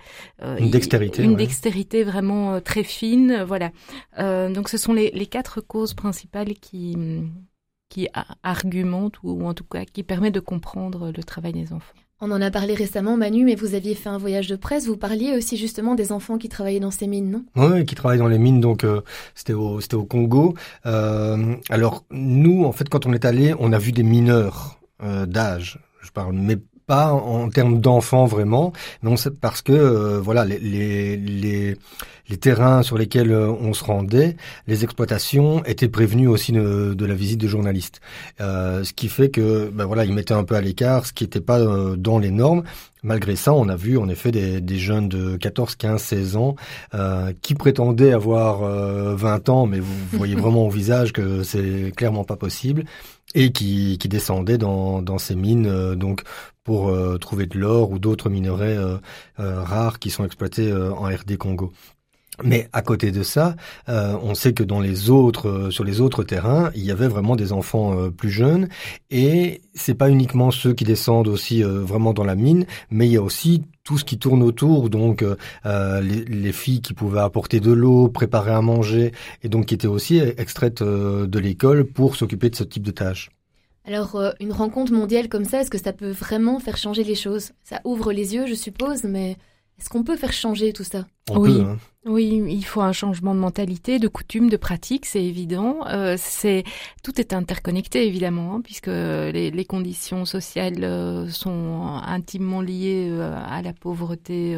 une dextérité, une dextérité vraiment très fine. Voilà. donc ce sont les, les quatre causes principales qui qui argumentent ou en tout cas qui permettent de comprendre le travail des enfants. On en a parlé récemment, Manu, mais vous aviez fait un voyage de presse. Vous parliez aussi justement des enfants qui travaillaient dans ces mines, non? Oui, qui travaillent dans les mines. Donc euh, c'était au c'était au Congo. Euh, alors nous, en fait, quand on est allé, on a vu des mineurs euh, d'âge. Je parle, mais pas en termes d'enfants vraiment, non, parce que euh, voilà les, les, les, les, terrains sur lesquels euh, on se rendait, les exploitations étaient prévenues aussi de, de la visite de journalistes, euh, ce qui fait que ben voilà ils mettaient un peu à l'écart ce qui n'était pas euh, dans les normes. Malgré ça, on a vu en effet des, des jeunes de 14, 15, 16 ans euh, qui prétendaient avoir 20 ans, mais vous voyez vraiment au visage que c'est clairement pas possible et qui, qui descendaient dans, dans ces mines donc pour euh, trouver de l'or ou d'autres minerais euh, euh, rares qui sont exploités en RD Congo. Mais à côté de ça, on sait que dans les autres, sur les autres terrains, il y avait vraiment des enfants plus jeunes, et c'est pas uniquement ceux qui descendent aussi vraiment dans la mine, mais il y a aussi tout ce qui tourne autour, donc les, les, filles qui pouvaient apporter de l'eau, préparer à manger, et donc qui étaient aussi extraites de l'école pour s'occuper de ce type de tâches. Alors, euh, une rencontre mondiale comme ça, est-ce que ça peut vraiment faire changer les choses? Ça ouvre les yeux, je suppose, mais est-ce qu'on peut faire changer tout ça? Oui. Hein. Oui, il faut un changement de mentalité, de coutume, de pratique, c'est évident. Euh, c'est tout est interconnecté évidemment, hein, puisque les, les, conditions sociales euh, sont intimement liées euh, à la pauvreté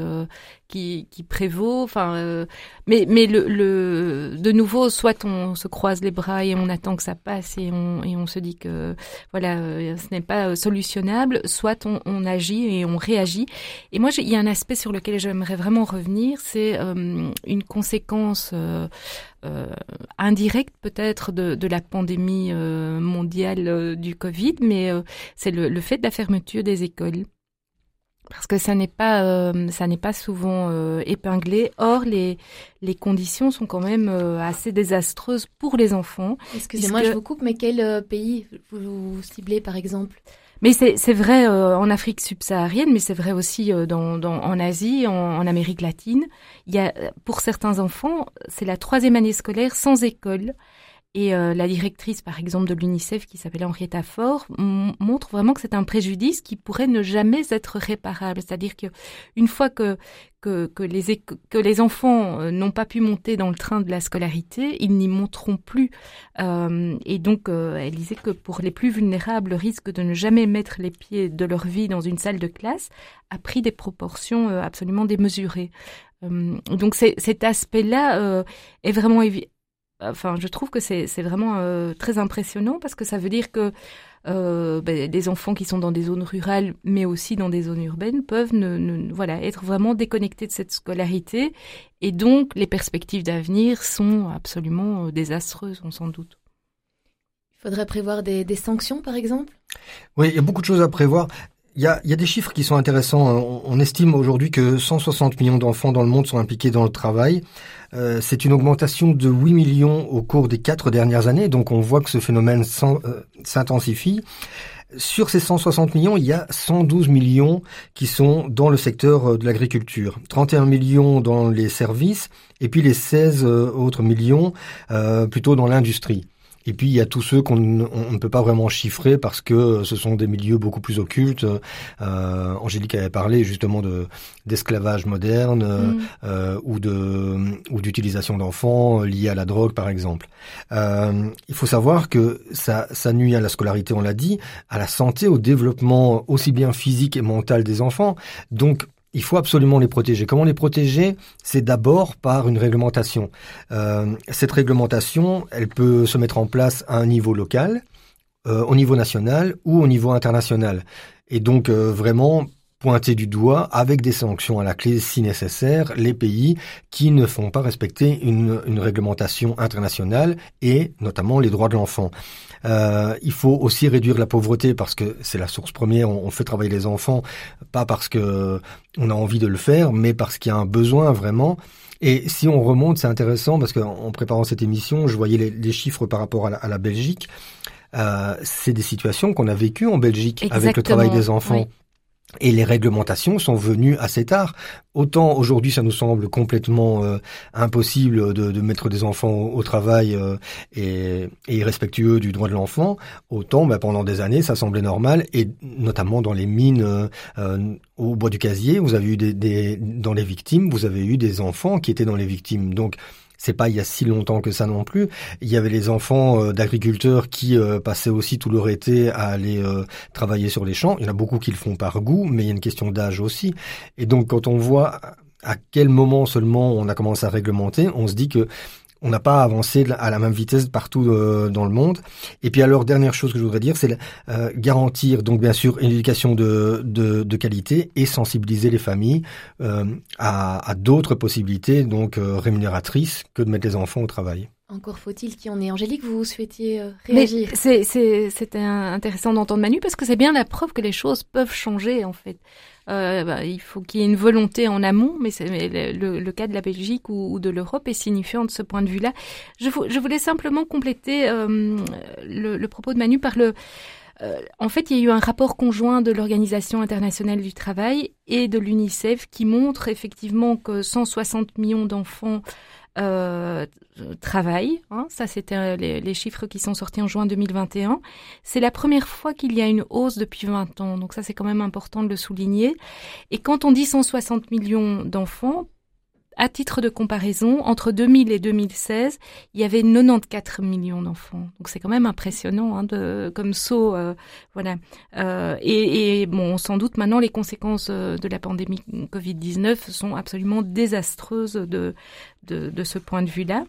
qui, qui, prévaut. Enfin, mais mais le, le, de nouveau, soit on se croise les bras et on attend que ça passe et on et on se dit que voilà, ce n'est pas solutionnable, soit on, on, agit et on réagit. Et moi, il y a un aspect sur lequel j'aimerais vraiment revenir, c'est une conséquence indirecte peut-être de, la pandémie mondiale du Covid, mais c'est le, fait de la fermeture des écoles parce que ça n'est pas euh, ça n'est pas souvent euh, épinglé. Or les les conditions sont quand même euh, assez désastreuses pour les enfants. Excusez-moi, je vous coupe, mais quel pays vous, ciblez par exemple? Mais c'est vrai en Afrique subsaharienne, mais c'est vrai aussi dans, dans, en Asie, en, en, Amérique latine. Il y a pour certains enfants, c'est la troisième année scolaire sans école. Et euh, la directrice, par exemple, de l'UNICEF, qui s'appelle Henrietta Ford, montre vraiment que c'est un préjudice qui pourrait ne jamais être réparable. C'est-à-dire que une fois que que, que les que les enfants euh, n'ont pas pu monter dans le train de la scolarité, ils n'y monteront plus. Euh, et donc, euh, elle disait que pour les plus vulnérables, le risque de ne jamais mettre les pieds de leur vie dans une salle de classe a pris des proportions absolument démesurées. donc, cet aspect-là est vraiment enfin, je trouve que c'est vraiment euh, très impressionnant parce que ça veut dire que euh, ben, des enfants qui sont dans des zones rurales, mais aussi dans des zones urbaines, peuvent ne, voilà être vraiment déconnectés de cette scolarité, et donc les perspectives d'avenir sont absolument euh, désastreuses, on s'en doute. Il faudrait prévoir des, des sanctions, par exemple? Oui, il y a beaucoup de choses à prévoir. Il y, a, il y a, des chiffres qui sont intéressants. On, estime aujourd'hui que 160 millions d'enfants dans le monde sont impliqués dans le travail. Euh, c'est une augmentation de 8 millions au cours des quatre dernières années, donc on voit que ce phénomène euh, s'intensifie. Sur ces 160 millions, il y a 112 millions qui sont dans le secteur euh, de l'agriculture, 31 millions dans les services, et puis les 16 autres millions plutôt dans l'industrie. Et puis il y a tous ceux qu'on ne peut pas vraiment chiffrer parce que ce sont des milieux beaucoup plus occultes. Euh, Angélique avait parlé justement de d'esclavage moderne mm. euh, ou de ou d'utilisation d'enfants liés à la drogue par exemple. Euh, il faut savoir que ça ça nuit à la scolarité, on l'a dit, à la santé, au développement aussi bien physique et mental des enfants. Donc il faut absolument les protéger. Comment les protéger? C'est d'abord par une réglementation. Euh, cette réglementation, elle peut se mettre en place à un niveau local, euh, au niveau national ou au niveau international. Et donc euh, vraiment pointer du doigt avec des sanctions à la clé si nécessaire les pays qui ne font pas respecter une, une réglementation internationale et notamment les droits de l'enfant. Euh, il faut aussi réduire la pauvreté parce que c'est la source première. On, fait travailler les enfants pas parce que on a envie de le faire, mais parce qu'il y a un besoin vraiment. Et si on remonte, c'est intéressant parce qu'en préparant cette émission, je voyais les, chiffres par rapport à la, Belgique. Euh, c'est des situations qu'on a vécues en Belgique avec le travail des enfants. Et les réglementations sont venues assez tard. Autant aujourd'hui, ça nous semble complètement euh, impossible de, de, mettre des enfants au, travail euh, et, et, irrespectueux du droit de l'enfant. Autant, bah, pendant des années, ça semblait normal. Et notamment dans les mines euh, au bois du casier, vous avez eu des, des, dans les victimes, vous avez eu des enfants qui étaient dans les victimes. Donc c'est pas il y a si longtemps que ça non plus. Il y avait les enfants euh, d'agriculteurs qui euh, passaient aussi tout leur été à aller euh, travailler sur les champs. Il y en a beaucoup qui le font par goût, mais il y a une question d'âge aussi. Et donc quand on voit à quel moment seulement on a commencé à réglementer, on se dit que on n'a pas avancé à la même vitesse partout euh, dans le monde. Et puis alors, dernière chose que je voudrais dire, c'est euh, garantir donc bien sûr une éducation de, de, de qualité et sensibiliser les familles euh, à, à d'autres possibilités donc euh, rémunératrices que de mettre les enfants au travail. Encore faut-il qu'il y en ait. Angélique, vous souhaitiez réagir C'est intéressant d'entendre Manu parce que c'est bien la preuve que les choses peuvent changer en fait. Euh, bah, il faut qu'il y ait une volonté en amont, mais, le, cas de la Belgique ou, de l'Europe est signifiant de ce point de vue-là. Je, voulais simplement compléter euh, le, le, propos de Manu par le... Euh, en fait, il y a eu un rapport conjoint de l'Organisation internationale du travail et de l'UNICEF qui montre effectivement que 160 millions d'enfants euh, travail. Hein, ça, c'était euh, les, chiffres qui sont sortis en juin 2021. C'est la première fois qu'il y a une hausse depuis 20 ans. Donc ça, c'est quand même important de le souligner. Et quand on dit 160 millions d'enfants, à titre de comparaison, entre 2000 et 2016, il y avait 94 millions d'enfants. Donc c'est quand même impressionnant hein, comme saut, euh, voilà. Euh, et, bon, sans doute maintenant les conséquences euh, de la pandémie Covid-19 sont absolument désastreuses de de, ce point de vue-là.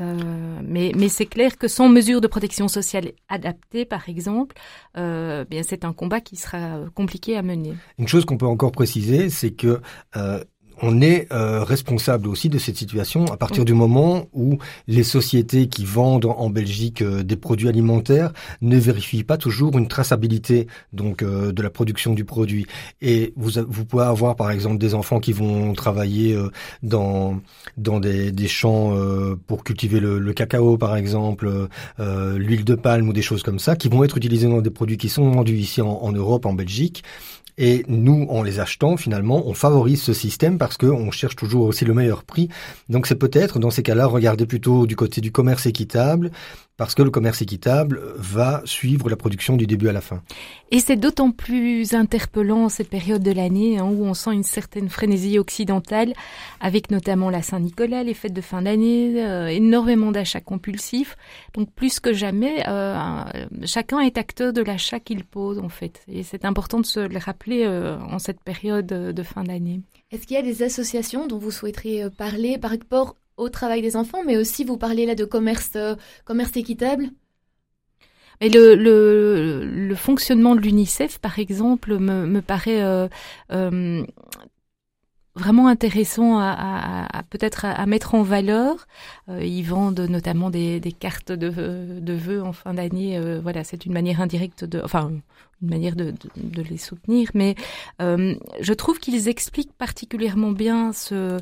Mais, mais c'est clair que sans mesures de protection sociale adaptées, par exemple, bien c'est un combat qui sera compliqué à mener. Une chose qu'on peut encore préciser, c'est que on est euh, responsable aussi de cette situation à partir du moment où les sociétés qui vendent en Belgique euh, des produits alimentaires ne vérifient pas toujours une traçabilité donc euh, de la production du produit. Et vous vous pouvez avoir par exemple des enfants qui vont travailler dans dans des, des champs pour cultiver le, le, cacao par exemple, l'huile de palme ou des choses comme ça, qui vont être utilisés dans des produits qui sont vendus ici en, en Europe, en Belgique et nous, en les achetant, finalement, on favorise ce système parce qu'on cherche toujours aussi le meilleur prix. Donc c'est peut-être, dans ces cas-là, regarder plutôt du côté du commerce équitable, parce que le commerce équitable va suivre la production du début à la fin. Et c'est d'autant plus interpellant cette période de l'année hein, où on sent une certaine frénésie occidentale, avec notamment la Saint-Nicolas, les fêtes de fin d'année, euh, énormément d'achats compulsifs. Donc plus que jamais, euh, chacun est acteur de l'achat qu'il pose en fait. Et c'est important de se le rappeler euh, en cette période de fin d'année. Est-ce qu'il y a des associations dont vous souhaiteriez parler par rapport au travail des enfants, mais aussi vous parlez là de commerce, euh, commerce équitable. Et le, le, fonctionnement de l'UNICEF, par exemple, me, me paraît euh, euh, vraiment intéressant à, peut-être à, mettre en valeur. Ils vendent notamment des, cartes de, de vœux en fin d'année. Voilà, c'est une manière indirecte de, enfin, une manière de, de, les soutenir. Mais je trouve qu'ils expliquent particulièrement bien ce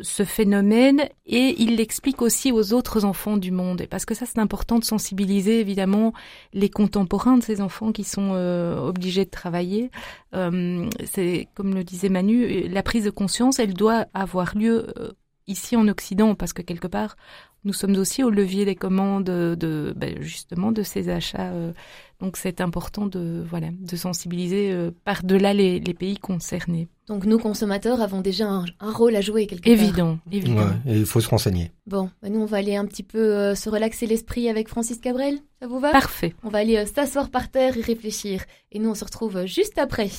ce phénomène et il l'explique aussi aux autres enfants du monde. parce que ça, c'est important de sensibiliser évidemment les contemporains de ces enfants qui sont euh, obligés de travailler. Euh, c'est comme le disait Manu, la prise de conscience, elle doit avoir lieu euh, ici en Occident parce que quelque part, nous sommes aussi au levier des commandes de ben, justement de ces achats. donc c'est important de voilà de sensibiliser par-delà les, les pays concernés. Donc nous, consommateurs, avons déjà un, rôle à jouer quelque évident, part. Évident, et il faut se renseigner. Bon, bah, nous, on va aller un petit peu euh, se relaxer l'esprit avec Francis Cabrel. Ça vous va? Parfait. On va aller euh, s'asseoir par terre et réfléchir. Et nous, on se retrouve euh, juste après.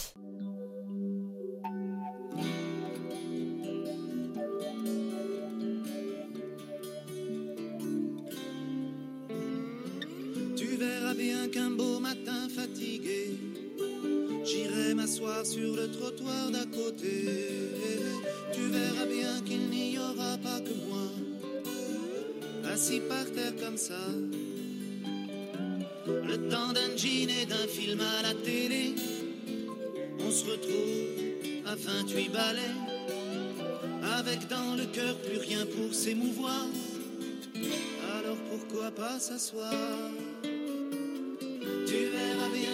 Sur le trottoir d'à côté. Tu verras bien qu'il n'y aura pas que moi, assis par terre comme ça. Le temps d'un jean et d'un film à la télé, on se retrouve à 28 balais, avec dans le cœur plus rien pour s'émouvoir. Alors pourquoi pas s'asseoir? Tu verras bien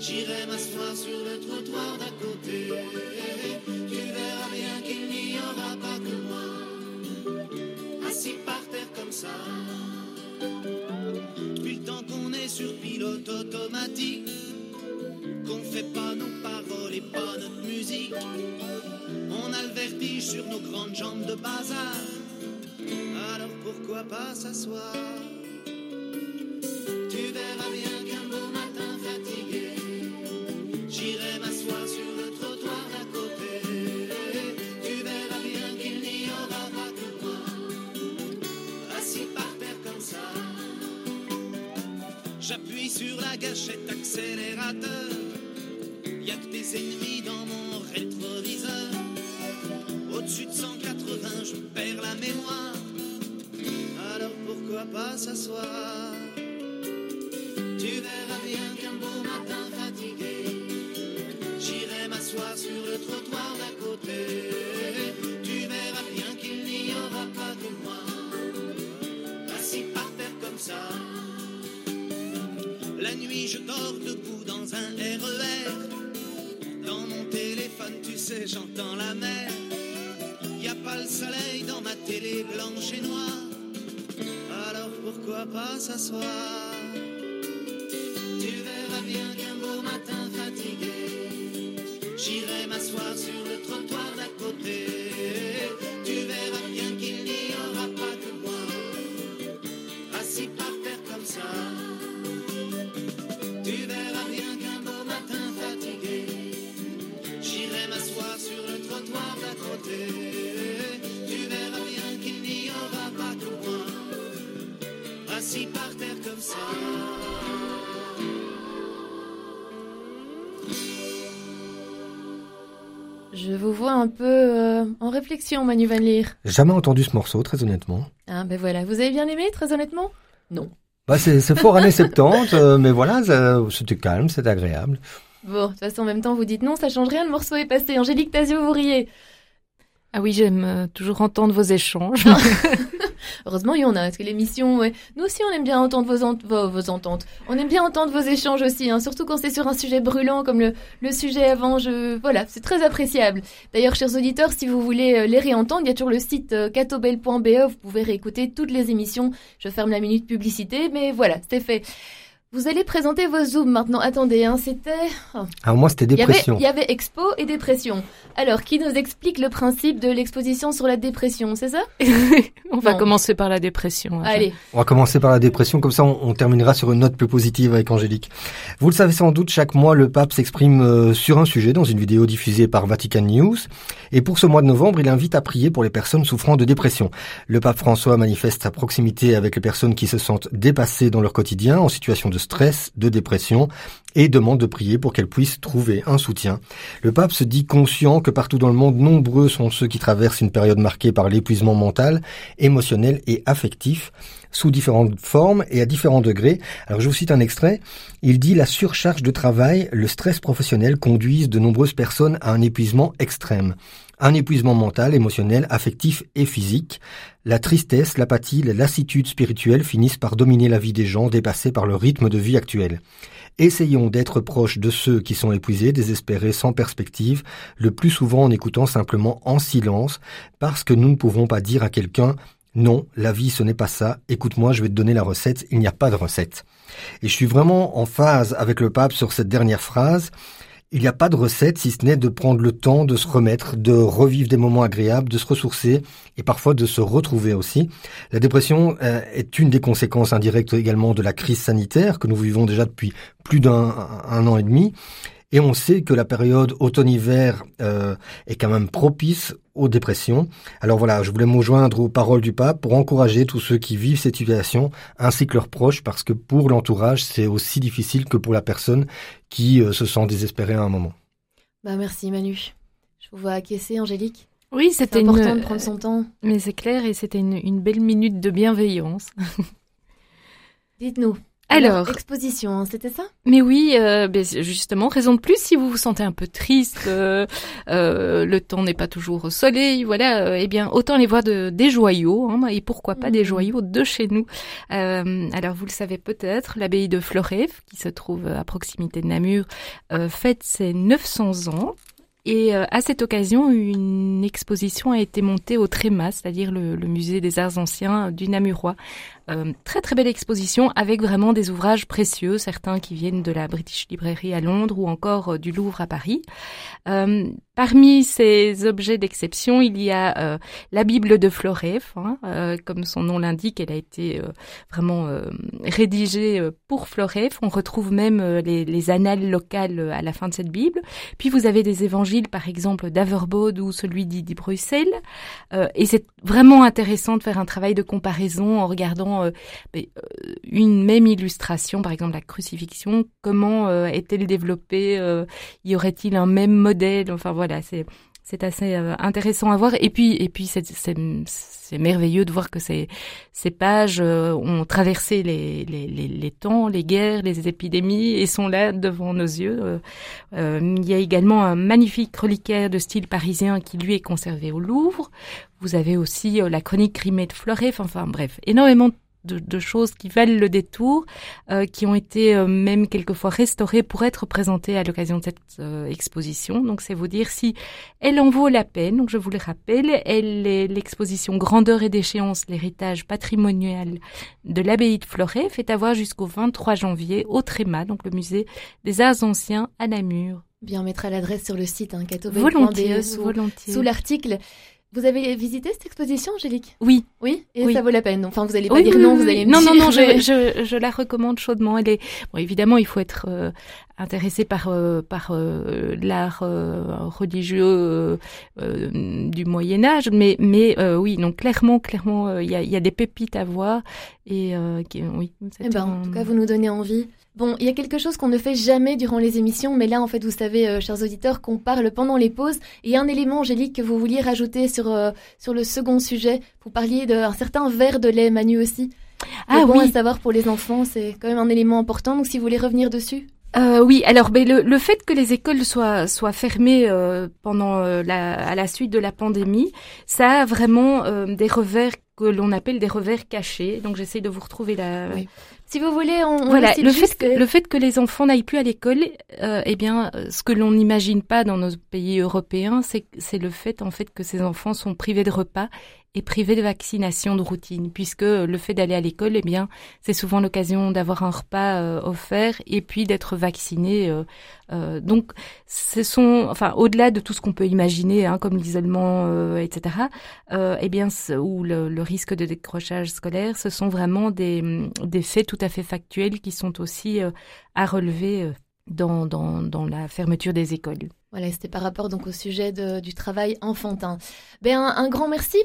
j'irai m'asseoir sur le trottoir d'à côté. Tu verras bien qu'il n'y aura pas que moi, assis par terre comme ça. Depuis le temps qu'on est sur pilote automatique, qu'on fait pas nos paroles et pas notre musique, on a le vertige sur nos grandes jambes de bazar. Alors pourquoi pas s'asseoir? Tu verras bien pourquoi pas un peu euh, en réflexion, Manu Van Leer. Jamais entendu ce morceau, très honnêtement. Ah ben voilà, vous avez bien aimé, très honnêtement? Non. Bah, c'est fort années 70, euh, mais voilà, c'était calme, c'était agréable. Bon, de toute façon, en même temps, vous dites non, ça change rien, le morceau est passé. Angélique Tasio, vous riez. Ah oui, j'aime euh, toujours entendre vos échanges. Heureusement, il y en a, parce que l'émission, ouais. nous aussi, on aime bien entendre vos, ent- vos, vos ententes. On aime bien entendre vos échanges aussi, hein, surtout quand c'est sur un sujet brûlant comme le, le sujet avant. Je... Voilà, c'est très appréciable. D'ailleurs, chers auditeurs, si vous voulez euh, les réentendre, il y a toujours le site euh, catobel.be, vous pouvez réécouter toutes les émissions. Je ferme la minute publicité, mais voilà, c'est fait. Vous allez présenter vos zooms maintenant. Attendez, hein, c'était... oh. Alors moi, c'était Il y, avait, dépression. il y avait expo et dépression. Alors, qui nous explique le principe de l'exposition sur la dépression, c'est ça? On va commencer par la dépression. Allez, On va commencer par la dépression, comme ça on, on terminera sur une note plus positive avec Angélique. Vous le savez sans doute, chaque mois le pape s'exprime euh, sur un sujet dans une vidéo diffusée par Vatican News. Et pour ce mois de novembre, il invite à prier pour les personnes souffrant de dépression. Le pape François manifeste sa proximité avec les personnes qui se sentent dépassées dans leur quotidien, en situation de stress, de dépression, et demande de prier pour qu'elles puissent trouver un soutien. Le pape se dit conscient que partout dans le monde, nombreux sont ceux qui traversent une période marquée par l'épuisement mental, émotionnel et affectif sous différentes formes et à différents degrés. Alors je vous cite un extrait. Il dit la surcharge de travail, le stress professionnel conduisent de nombreuses personnes à un épuisement extrême. Un épuisement mental, émotionnel, affectif et physique. La tristesse, l'apathie, la lassitude spirituelle finissent par dominer la vie des gens dépassés par le rythme de vie actuel. Essayons d'être proches de ceux qui sont épuisés, désespérés, sans perspective, le plus souvent en écoutant simplement en silence, parce que nous ne pouvons pas dire à quelqu'un non, la vie ce n'est pas ça, écoute-moi, je vais te donner la recette, il n'y a pas de recette. Et je suis vraiment en phase avec le pape sur cette dernière phrase. Il n'y a pas de recette si ce n'est de prendre le temps de se remettre, de revivre des moments agréables, de se ressourcer et parfois de se retrouver aussi. La dépression euh, est une des conséquences indirectes également de la crise sanitaire que nous vivons déjà depuis plus d'un un an et demi. Et on sait que la période automne-hiver euh, est quand même propice aux dépressions. Alors voilà, je voulais me joindre aux paroles du pape pour encourager tous ceux qui vivent cette situation, ainsi que leurs proches, parce que pour l'entourage, c'est aussi difficile que pour la personne qui euh, se sent désespérée à un moment. bah merci Manu. Je vous vois acquiescer, Angélique. Oui, C'est c'était important une... de prendre son temps. Mais c'est clair, et c'était une, une belle minute de bienveillance. Dites-nous. Alors, exposition, c'était ça? Mais oui, euh, ben, justement, raison de plus si vous vous sentez un peu triste, euh, euh, le temps n'est pas toujours au soleil, voilà, euh, eh bien autant aller voir de, des joyaux, hein, et pourquoi pas des Mhm. joyaux de chez nous. Euh, alors vous le savez peut-être, l'abbaye de Florève, qui se trouve à proximité de Namur, euh, fête ses 900 ans. Et euh, à cette occasion, une exposition a été montée au Tréma, c'est-à-dire le, musée des arts anciens du Namurois. Euh, très très belle exposition avec vraiment des ouvrages précieux, certains qui viennent de la British Library à Londres ou encore euh, du Louvre à Paris. Euh, parmi ces objets d'exception, il y a euh, la Bible de Florève, hein, euh, comme son nom l'indique, elle a été euh, vraiment rédigée pour Florève. On retrouve même les, les annales locales à la fin de cette Bible. Puis vous avez des évangiles, par exemple d'Averbode ou celui d'Idi Bruxelles. Et c'est vraiment intéressant de faire un travail de comparaison en regardant une même illustration, par exemple la crucifixion. Comment est-elle développée Y aurait-il un même modèle? Enfin voilà, c'est assez euh, intéressant à voir. Et puis et puis c'est merveilleux de voir que ces pages euh, ont traversé les, temps, les guerres, les épidémies et sont là devant nos yeux. Euh, il y a également un magnifique reliquaire de style parisien qui lui est conservé au Louvre. Vous avez aussi la chronique grimée de Fleuret, enfin bref, énormément de, de choses qui valent le détour, euh, qui ont été euh, même quelquefois restaurées pour être présentées à l'occasion de cette euh, exposition. Donc c'est vous dire si elle en vaut la peine. Donc je vous le rappelle, elle est l'exposition Grandeur et déchéance, l'héritage patrimonial de l'abbaye de Fleuret, fait avoir jusqu'au 23 janvier au Tréma, donc le musée des arts anciens à Namur. Bien, on mettra l'adresse sur le site, hein, catobel.be, Volontiers, sous, volontiers. sous l'article. Vous avez visité cette exposition, Angélique? Oui, Oui? Et Oui. ça vaut la peine. Enfin, vous allez pas Oui, dire oui, non, vous allez me non, dire... non, non, je, je, je la recommande chaudement. Elle est, bon, évidemment, il faut être euh, intéressés par euh, par euh, l'art religieux du Moyen Âge, mais mais oui, donc clairement clairement il y a, y, a, des pépites à voir et oui. Eh ben, en tout cas, vous nous donnez envie. Bon, il y a quelque chose qu'on ne fait jamais durant les émissions, mais là, en fait, vous savez, chers auditeurs, qu'on parle pendant les pauses. Et un élément, Angélique, que vous vouliez rajouter sur, sur le second sujet. Vous parliez d'un certain verre de lait, Manu aussi. Ah bon oui. à savoir pour les enfants, c'est quand même un élément important. Donc, si vous voulez revenir dessus. Euh, oui, alors ben, le, le, fait que les écoles soient, soient fermées euh, pendant euh, la, à la suite de la pandémie, ça a vraiment euh, des revers que l'on appelle des revers cachés. Donc j'essaie de vous retrouver la. Oui. Si vous voulez, on, voilà le fait que... le fait que les enfants n'aillent plus à l'école, eh bien, ce que l'on n'imagine pas dans nos pays européens, c'est c'est le fait en fait que ces enfants sont privés de repas et privé de vaccination de routine, puisque le fait d'aller à l'école, eh bien, c'est souvent l'occasion d'avoir un repas euh, offert et puis d'être vacciné. Euh, euh, donc, ce sont, enfin, au-delà de tout ce qu'on peut imaginer, hein, comme l'isolement, etc. eh bien, ou le, le, risque de décrochage scolaire, ce sont vraiment des, des faits tout à fait factuels qui sont aussi à relever dans, dans, dans la fermeture des écoles. Voilà, c'était par rapport donc au sujet de, du travail enfantin. Ben, un grand merci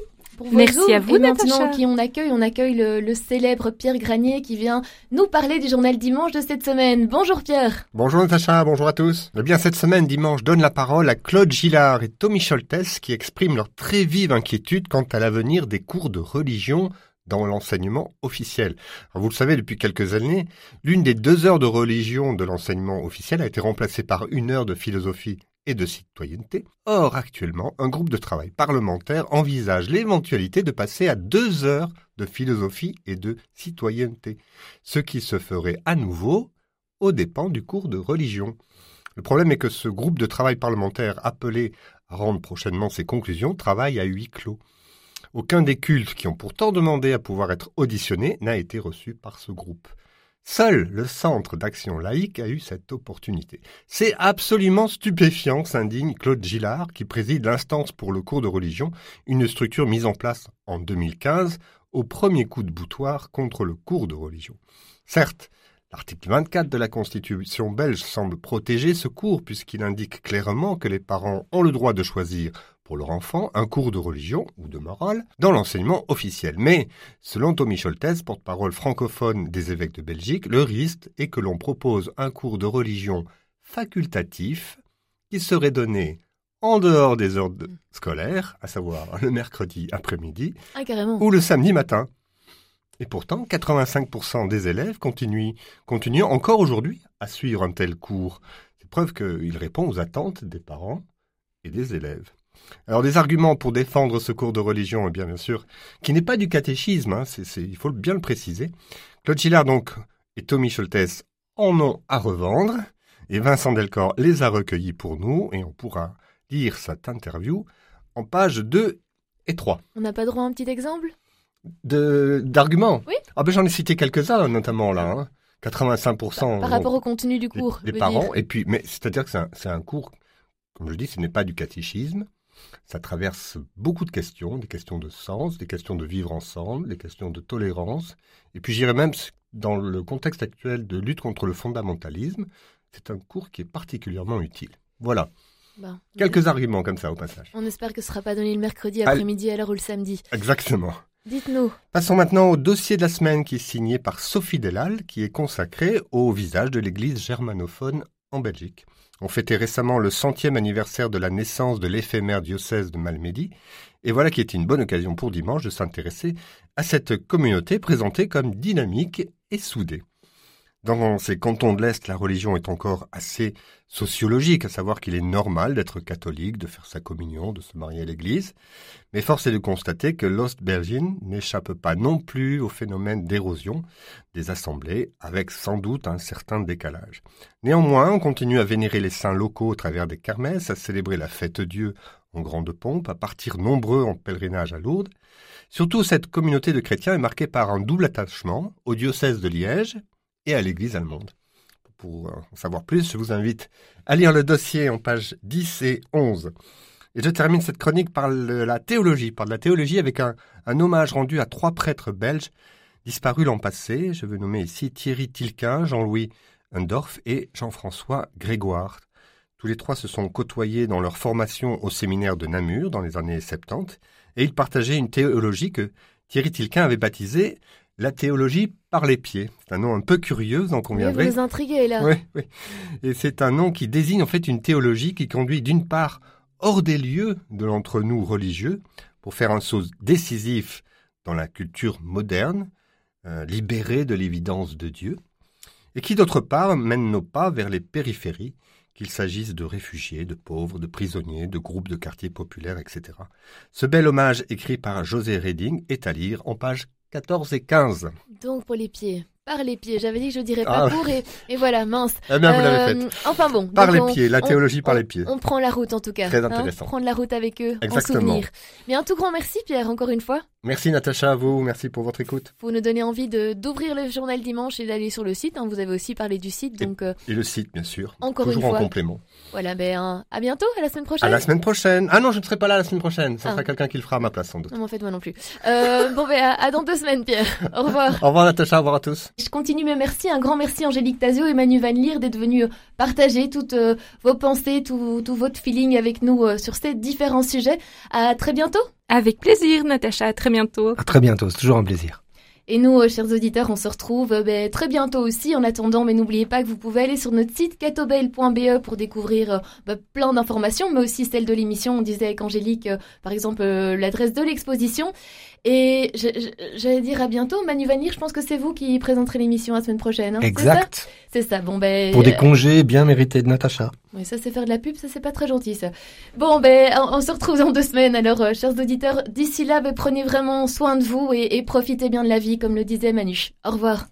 Merci à vous, Et maintenant, qui on accueille? On accueille le, célèbre Pierre Granier qui vient nous parler du journal Dimanche de cette semaine. Bonjour Pierre. Bonjour Natacha, bonjour à tous. Eh bien, cette semaine, Dimanche donne la parole à Claude Gillard et Tommy Scholtes qui expriment leur très vive inquiétude quant à l'avenir des cours de religion dans l'enseignement officiel. vous le savez, depuis quelques années, l'une des deux heures de religion de l'enseignement officiel a été remplacée par une heure de philosophie et de citoyenneté. Or, actuellement, un groupe de travail parlementaire envisage l'éventualité de passer à deux heures de philosophie et de citoyenneté, ce qui se ferait à nouveau aux dépens du cours de religion. Le problème est que ce groupe de travail parlementaire appelé à rendre prochainement ses conclusions travaille à huis clos. Aucun des cultes qui ont pourtant demandé à pouvoir être auditionnés n'a été reçu par ce groupe. Seul le Centre d'action laïque a eu cette opportunité. C'est absolument stupéfiant, s'indigne Claude Gillard, qui préside l'instance pour le cours de religion, une structure mise en place en 2015 au premier coup de boutoir contre le cours de religion. Certes, L'article 24 de la Constitution belge semble protéger ce cours puisqu'il indique clairement que les parents ont le droit de choisir pour leur enfant un cours de religion ou de morale dans l'enseignement officiel. Mais, selon Tommy Scholtes, porte-parole francophone des évêques de Belgique, le risque est que l'on propose un cours de religion facultatif qui serait donné en dehors des heures scolaires, à savoir le mercredi après-midi ah, ou le samedi matin. Et pourtant, 85% des élèves continuent, continuent encore aujourd'hui à suivre un tel cours. C'est preuve qu'il répond aux attentes des parents et des élèves. Alors des arguments pour défendre ce cours de religion, eh bien bien sûr, qui n'est pas du catéchisme, hein, il faut bien le préciser. Claude Gillard donc et Tommy Scholtes en ont à revendre, et Vincent Delcor les a recueillis pour nous, et on pourra lire cette interview en pages 2 et 3. On n'a pas droit à un petit exemple? De d'arguments? Oui. Ah ben j'en ai cité quelques-uns notamment là. Hein. 85% par, rapport au contenu du cours. Des, parents. Et puis, mais c'est-à-dire que c'est un, un, cours, comme je dis, ce n'est pas du catéchisme. Ça traverse beaucoup de questions, des questions de sens, des questions de vivre ensemble, des questions de tolérance. Et puis j'irais même, dans le contexte actuel de lutte contre le fondamentalisme, c'est un cours qui est particulièrement utile. Voilà. Bah, Quelques arguments comme ça au passage. On espère que ce ne sera pas donné le mercredi après-midi à l'heure ou le samedi. Exactement. Dites-nous. Passons maintenant au dossier de la semaine qui est signé par Sophie Delal, qui est consacré au visage de l'Église germanophone en Belgique. On fêtait récemment le centième anniversaire de la naissance de l'éphémère diocèse de Malmedy, et voilà qui était une bonne occasion pour dimanche de s'intéresser à cette communauté présentée comme dynamique et soudée. Dans ces cantons de l'Est, la religion est encore assez sociologique, à savoir qu'il est normal d'être catholique, de faire sa communion, de se marier à l'église. Mais force est de constater que l'Ostbergine n'échappe pas non plus au phénomène d'érosion des assemblées, avec sans doute un certain décalage. Néanmoins, on continue à vénérer les saints locaux au travers des kermesses, à célébrer la fête Dieu en grande pompe, à partir nombreux en pèlerinage à Lourdes. Surtout, cette communauté de chrétiens est marquée par un double attachement au diocèse de Liège, et à l'Église allemande. Pour en savoir plus, je vous invite à lire le dossier en pages 10 et 11. Et je termine cette chronique par la théologie, par de la théologie avec un, hommage rendu à trois prêtres belges disparus l'an passé. Je veux nommer ici Thierry Tilquin, Jean-Louis Undorf et Jean-François Grégoire. Tous les trois se sont côtoyés dans leur formation au séminaire de Namur dans les années 70 et ils partageaient une théologie que Thierry Tilquin avait baptisée la théologie par les pieds. C'est un nom un peu curieux, en conviendrez. Vous intriguez là. Oui, oui. Et c'est un nom qui désigne en fait une théologie qui conduit d'une part hors des lieux de l'entre-nous religieux pour faire un saut décisif dans la culture moderne, euh, libérée de l'évidence de Dieu, et qui d'autre part mène nos pas vers les périphéries, qu'il s'agisse de réfugiés, de pauvres, de prisonniers, de groupes de quartiers populaires, etc. Ce bel hommage écrit par José Reding est à lire en page 14 et 15. Donc pour les pieds. Par les pieds, j'avais dit que je dirais pas ah, pour et, et, voilà, mince. Eh bien, vous l'avez fait. Enfin bon. Par les pieds, la théologie par les pieds. On prend la route en tout cas. Très hein, intéressant. prendre la route avec eux, Exactement. en souvenir. Mais un tout grand merci Pierre, encore une fois. Merci Natacha, à vous, merci pour votre écoute. Vous nous donnez envie d'ouvrir le journal dimanche et d'aller sur le site. Hein. Vous avez aussi parlé du site, donc. Et, euh, et le site, bien sûr. Encore Toujours une fois. en complément. Voilà, ben à bientôt, à la semaine prochaine. À la semaine prochaine. Ah non, je ne serai pas là la semaine prochaine. Ça ah. sera quelqu'un qui le fera à ma place sans doute. Non, en fait, moi non plus. Euh, bon, ben à, dans deux semaines, Pierre. Au revoir. au revoir Natacha, au revoir à tous. Je continue mes merci, un grand merci Angélique Tazio et Manu Van Leer d'être venus euh, partager toutes vos pensées, tout, tout votre feeling avec nous sur ces différents sujets. À très bientôt. Avec plaisir, Natacha. À très bientôt. À très bientôt. C'est toujours un plaisir. Et nous, euh, chers auditeurs, on se retrouve euh, ben, très bientôt aussi. En attendant, mais n'oubliez pas que vous pouvez aller sur notre site catobel.be pour découvrir euh, ben, plein d'informations, mais aussi celle de l'émission. On disait avec Angélique, par exemple, l'adresse de l'exposition. Et j'allais dire à bientôt. Manu Vanir, je pense que c'est vous qui présenterez l'émission la semaine prochaine. Hein, exact. C'est ça, Bon, ben. Pour des congés bien mérités de Natacha. Oui, ça c'est faire de la pub, ça c'est pas très gentil ça. Bon, ben, on, se retrouve dans deux semaines. Alors, euh, chers auditeurs, d'ici là, ben, prenez vraiment soin de vous et, et profitez bien de la vie, comme le disait Manu. Au revoir.